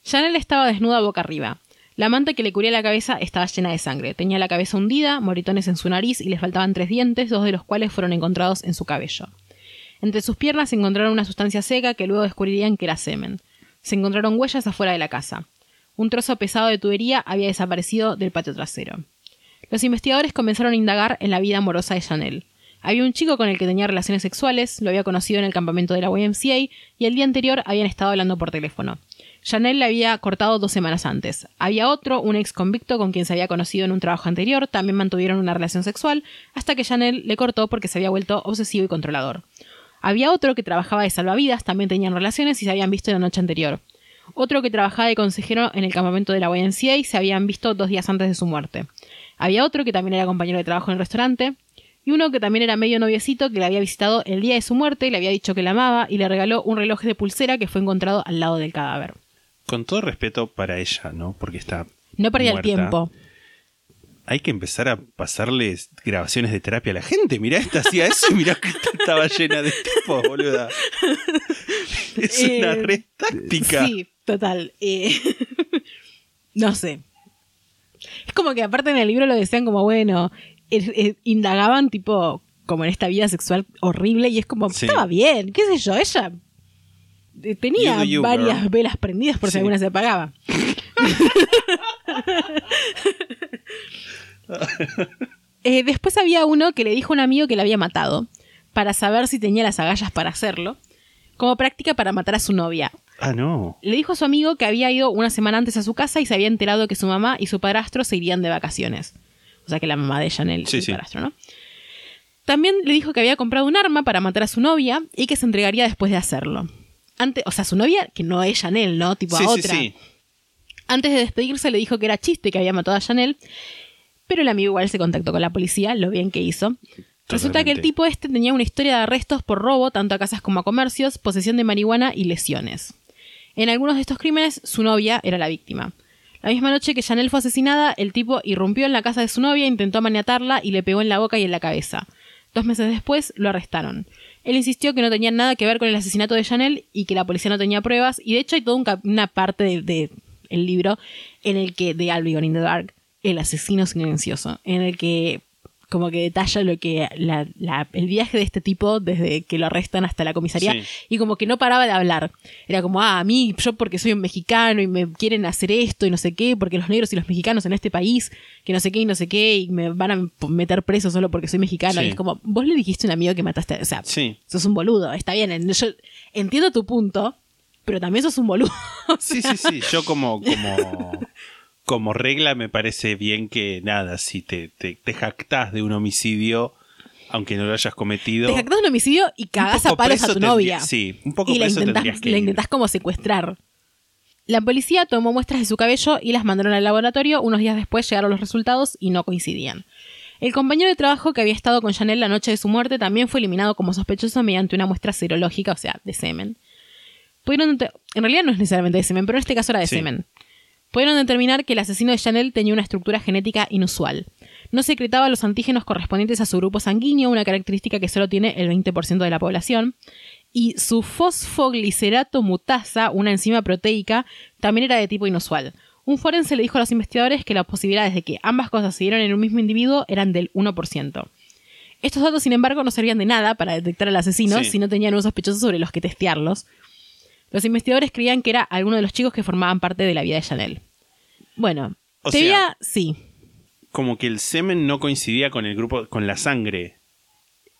Chanel estaba desnuda boca arriba. La manta que le cubría la cabeza estaba llena de sangre. Tenía la cabeza hundida, moritones en su nariz y le faltaban tres dientes, dos de los cuales fueron encontrados en su cabello. Entre sus piernas se encontraron una sustancia seca que luego descubrirían que era semen. Se encontraron huellas afuera de la casa. Un trozo pesado de tubería había desaparecido del patio trasero. Los investigadores comenzaron a indagar en la vida amorosa de Chanel. Había un chico con el que tenía relaciones sexuales, lo había conocido en el campamento de la YMCA y el día anterior habían estado hablando por teléfono. Chanel le había cortado dos semanas antes. Había otro, un ex convicto con quien se había conocido en un trabajo anterior, también mantuvieron una relación sexual, hasta que Chanel le cortó porque se había vuelto obsesivo y controlador. Había otro que trabajaba de salvavidas, también tenían relaciones y se habían visto la noche anterior. Otro que trabajaba de consejero en el campamento de la YMCA y se habían visto dos días antes de su muerte. Había otro que también era compañero de trabajo en el restaurante. Y uno que también era medio noviecito que le había visitado el día de su muerte y le había dicho que la amaba y le regaló un reloj de pulsera que fue encontrado al lado del cadáver. Con todo respeto para ella, ¿no? Porque está. No perdía el tiempo. Hay que empezar a pasarles grabaciones de terapia a la gente. Mirá, esta hacía eso y mirá que esta estaba llena de tipos, boluda. <laughs> Es una Eh, red táctica. Sí, total. Eh, <laughs> no sé. Es como que aparte en el libro lo decían como, bueno, eh, eh, indagaban tipo como en esta vida sexual horrible y es como, Sí. estaba bien, qué sé yo, ella eh, tenía You do you, varias girl. velas prendidas por si Sí. alguna se apagaba. <laughs> Eh, después había uno que le dijo a un amigo que le había matado para saber si tenía las agallas para hacerlo, como práctica para matar a su novia. Ah, no. Le dijo a su amigo que había ido una semana antes a su casa y se había enterado que su mamá y su padrastro se irían de vacaciones. O sea que la mamá de Chanel Sí, y el sí. padrastro, ¿no? También le dijo que había comprado un arma para matar a su novia y que se entregaría después de hacerlo. Antes, o sea, su novia, que no es Chanel, ¿no? Tipo Sí, a otra. sí. Antes de despedirse le dijo que era chiste que había matado a Chanel, pero el amigo igual se contactó con la policía, lo bien que hizo. Resulta que el tipo este tenía una historia de arrestos por robo, tanto a casas como a comercios, posesión de marihuana y lesiones. En algunos de estos crímenes, su novia era la víctima. La misma noche que Chanel fue asesinada, el tipo irrumpió en la casa de su novia, intentó maniatarla y le pegó en la boca y en la cabeza. Dos meses después lo arrestaron. Él insistió que no tenía nada que ver con el asesinato de Chanel y que la policía no tenía pruebas. Y de hecho hay toda un una parte del de, el libro en el que, de Albion in the Dark, el asesino silencioso, en el que como que detalla lo que la- la- el viaje de este tipo desde que lo arrestan hasta la comisaría Sí. y como que no paraba de hablar. Era como, ah, a mí, yo porque soy un mexicano y me quieren hacer esto y no sé qué, porque los negros y los mexicanos en este país, que no sé qué y no sé qué, y me van a meter preso solo porque soy mexicano. Sí. Y es como, vos le dijiste a un amigo que mataste, o sea, Sí. sos un boludo, está bien, en- yo entiendo tu punto, pero también sos un boludo. <laughs> O Sí, sí, sí. Yo como, como, <laughs> como regla me parece bien que nada, si te, te, te jactás de un homicidio, aunque no lo hayas cometido. Te jactás de un homicidio y cagás a palos a tu novia. sí, un poco y la preso intentás, tendrías que la intentás como secuestrar. La policía tomó muestras de su cabello y las mandaron al laboratorio. Unos días después llegaron los resultados y no coincidían. El compañero de trabajo que había estado con Chanel la noche de su muerte también fue eliminado como sospechoso mediante una muestra serológica, o sea, de semen. Pudieron en realidad no es necesariamente de semen, pero en este caso era de Sí. semen. Pudieron determinar que el asesino de Chanel tenía una estructura genética inusual. No secretaba los antígenos correspondientes a su grupo sanguíneo, una característica que solo tiene el 20% de la población. Y su fosfoglicerato mutasa, una enzima proteica, también era de tipo inusual. Un forense le dijo a los investigadores que las posibilidades de que ambas cosas se dieran en un mismo individuo eran del 1%. Estos datos, sin embargo, no servían de nada para detectar al asesino Sí. si no tenían un sospechoso sobre los que testearlos. Los investigadores creían que era alguno de los chicos que formaban parte de la vida de Chanel. Bueno, O te sea- veía- sí. Como que el semen no coincidía con el grupo, con la sangre.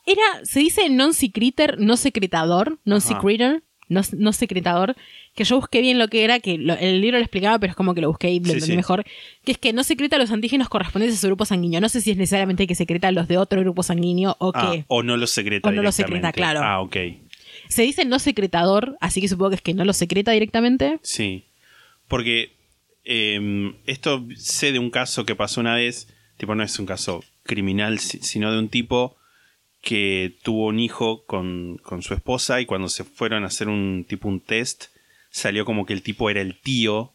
Era, se dice non-secreter, no secretador, non-secreter, no, no secretador, que yo busqué bien lo que era, que lo- el libro lo explicaba, pero es como que lo busqué y lo Sí, entendí sí. mejor, que es que no secreta los antígenos correspondientes a su grupo sanguíneo. No sé si es necesariamente que secreta los de otro grupo sanguíneo o Ah, qué. o no lo secreta O no lo directamente. secreta, claro. Ah, ok. Se dice no secretador, así que supongo que es que no lo secreta directamente. Sí. Porque eh, esto sé de un caso que pasó una vez, tipo no es un caso criminal, si- sino de un tipo que tuvo un hijo con, con su esposa y cuando se fueron a hacer un tipo un test, salió como que el tipo era el tío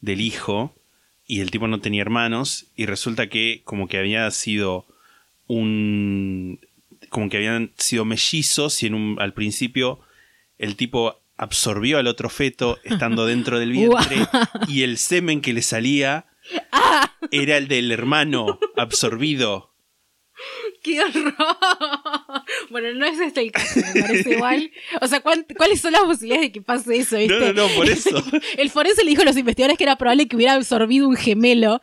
del hijo y el tipo no tenía hermanos y resulta que como que había sido un como que habían sido mellizos y en un, al principio el tipo absorbió al otro feto estando dentro del <laughs> vientre y el semen que le salía era el del hermano absorbido. ¡Qué horror! Bueno, no es este el caso, me parece <laughs> igual. O sea, ¿cuán- ¿cuáles son las posibilidades de que pase eso? No, no, no, por eso. <laughs> El forense le dijo a los investigadores que era probable que hubiera absorbido un gemelo.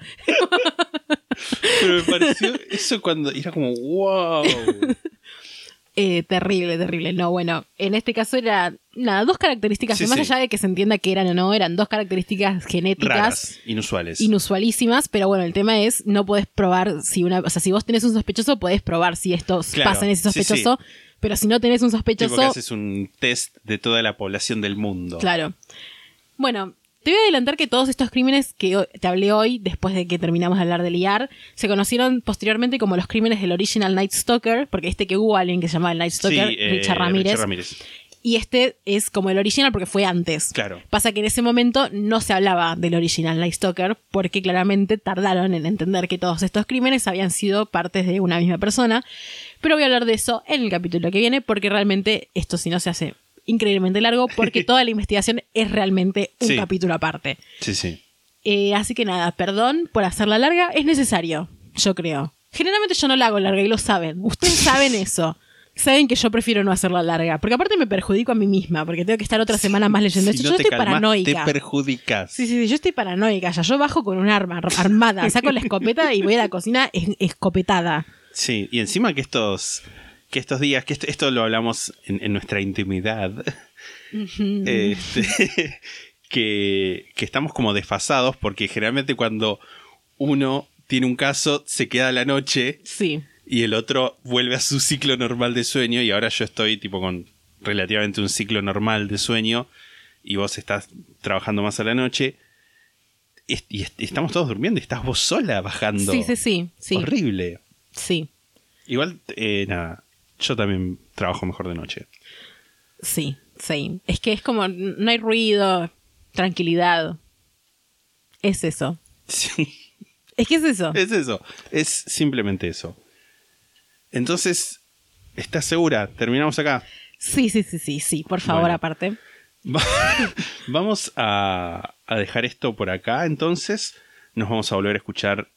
Pero me pareció eso cuando era como wow. Eh, terrible, terrible. No, bueno, en este caso era, nada, dos características, Sí, más sí. allá de que se entienda que eran o no, eran dos características genéticas Raras, inusuales. inusualísimas, pero bueno, el tema es, no podés probar si una, o sea, si vos tenés un sospechoso, podés probar si esto Claro, pasa en ese sí, sospechoso, pero si no tenés un Tipo que sospechoso, haces un test de toda la población del mundo. Claro. Bueno, te voy a adelantar que todos estos crímenes que te hablé hoy, después de que terminamos de hablar del IAR, se conocieron posteriormente como los crímenes del original Night Stalker, porque este que hubo alguien que se llamaba el Night Stalker, Sí, eh, Richard Ramírez. Ramírez. Y este es como el original porque fue antes. Claro. Pasa que en ese momento no se hablaba del original Night Stalker porque claramente tardaron en entender que todos estos crímenes habían sido partes de una misma persona. Pero voy a hablar de eso en el capítulo que viene porque realmente esto si no se hace increíblemente largo porque <laughs> toda la investigación es realmente un Sí. capítulo aparte. Sí, sí. Eh, así que nada, perdón por hacerla larga, es necesario, yo creo. Generalmente yo no la hago larga y lo saben. Ustedes saben <laughs> eso. Saben que yo prefiero no hacerla larga. Porque aparte me perjudico a mí misma, porque tengo que estar otra semana más leyendo Si no yo te estoy calmas, paranoica. Te perjudicas. Sí, sí, sí, yo estoy paranoica. Ya yo bajo con un arma ar- armada, saco la escopeta y voy a la cocina es- escopetada. Sí, y encima que estos, que estos días, que esto, esto lo hablamos en, en nuestra intimidad, este, <laughs> que, que estamos como desfasados porque generalmente cuando uno tiene un caso se queda a la noche Sí. y el otro vuelve a su ciclo normal de sueño y ahora yo estoy tipo con relativamente un ciclo normal de sueño y vos estás trabajando más a la noche y, y est- estamos todos durmiendo y estás vos sola bajando. Sí, sí, sí. Sí. Horrible. Sí. Igual, eh, nada, yo también trabajo mejor de noche. Sí, sí. Es que es como, no hay ruido, tranquilidad. Es eso. Sí, Es que es eso. es eso, es simplemente eso. Entonces, ¿estás segura? Terminamos acá. Sí, sí, sí, sí, sí. Por favor, Bueno. aparte. Va- <laughs> vamos a, a dejar esto por acá, entonces nos vamos a volver a escuchar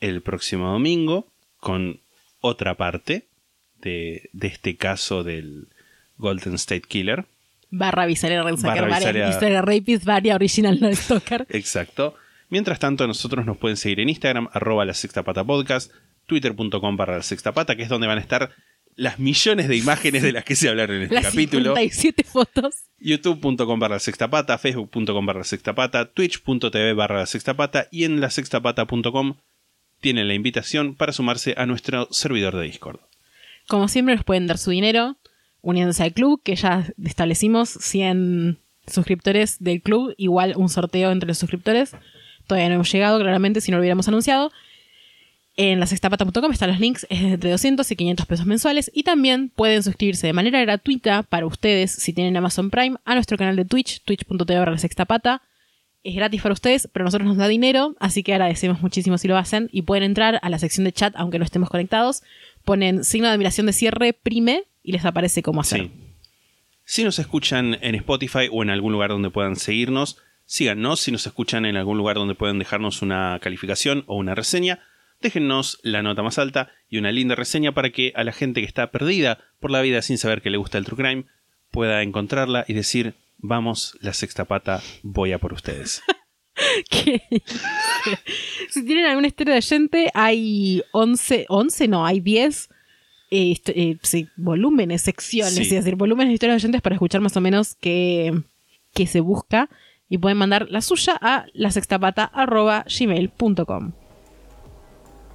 el próximo domingo con otra parte de, de este caso del Golden State Killer. Barra Visaria Visaria- Rapist, Varia Original No Stalker. <laughs> Exacto. Mientras tanto, nosotros nos pueden seguir en Instagram, arroba la sexta pata podcast, twitter.com barra la sexta pata, que es donde van a estar las millones de imágenes de las que se hablaron en este Las capítulo. 57 fotos. youtube.com barra la sexta pata, facebook.com barra la sexta pata, twitch.tv barra la sexta pata y en la sextapata.com tienen la invitación para sumarse a nuestro servidor de Discord. Como siempre, nos pueden dar su dinero uniéndose al club, que ya establecimos 100 suscriptores del club, igual un sorteo entre los suscriptores. Todavía no hemos llegado, claramente, si no lo hubiéramos anunciado. En la sextapata.com están los links, es entre 200 y 500 pesos mensuales. Y también pueden suscribirse de manera gratuita para ustedes, si tienen Amazon Prime, a nuestro canal de Twitch, twitch.tv la sextapata. Es gratis para ustedes, pero a nosotros nos da dinero, así que agradecemos muchísimo si lo hacen. Y pueden entrar a la sección de chat, aunque no estemos conectados. Ponen signo de admiración de cierre, prime, y les aparece cómo hacer. Sí. Si nos escuchan en Spotify o en algún lugar donde puedan seguirnos, síganos. Si nos escuchan en algún lugar donde pueden dejarnos una calificación o una reseña, déjennos la nota más alta y una linda reseña para que a la gente que está perdida por la vida sin saber que le gusta el true crime pueda encontrarla y decir, vamos, la sexta pata, voy a por ustedes. <laughs> <laughs> Si tienen alguna historia de gente, hay 11, 11 no, hay 10 eh, eh, sí, volúmenes, secciones, Sí. es decir, volúmenes de historias de oyentes para escuchar más o menos qué, qué se busca. Y pueden mandar la suya a lasextapata.gmail.com.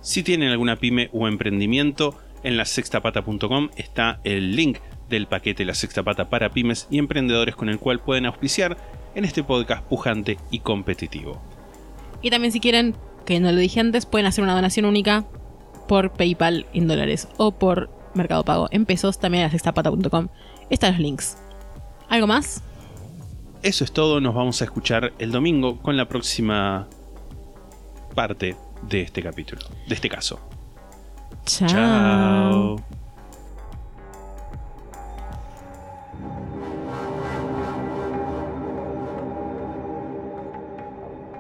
Si tienen alguna pyme o emprendimiento, en la sextapata.com está el link del paquete La Sexta Pata para pymes y emprendedores con el cual pueden auspiciar en este podcast pujante y competitivo. Y también si quieren, que no lo dije antes, pueden hacer una donación única por PayPal en dólares o por Mercado Pago en pesos, también a sextapata.com. Están los links. ¿Algo más? Eso es todo, nos vamos a escuchar el domingo con la próxima parte de este capítulo, de este caso. Chao. Chao.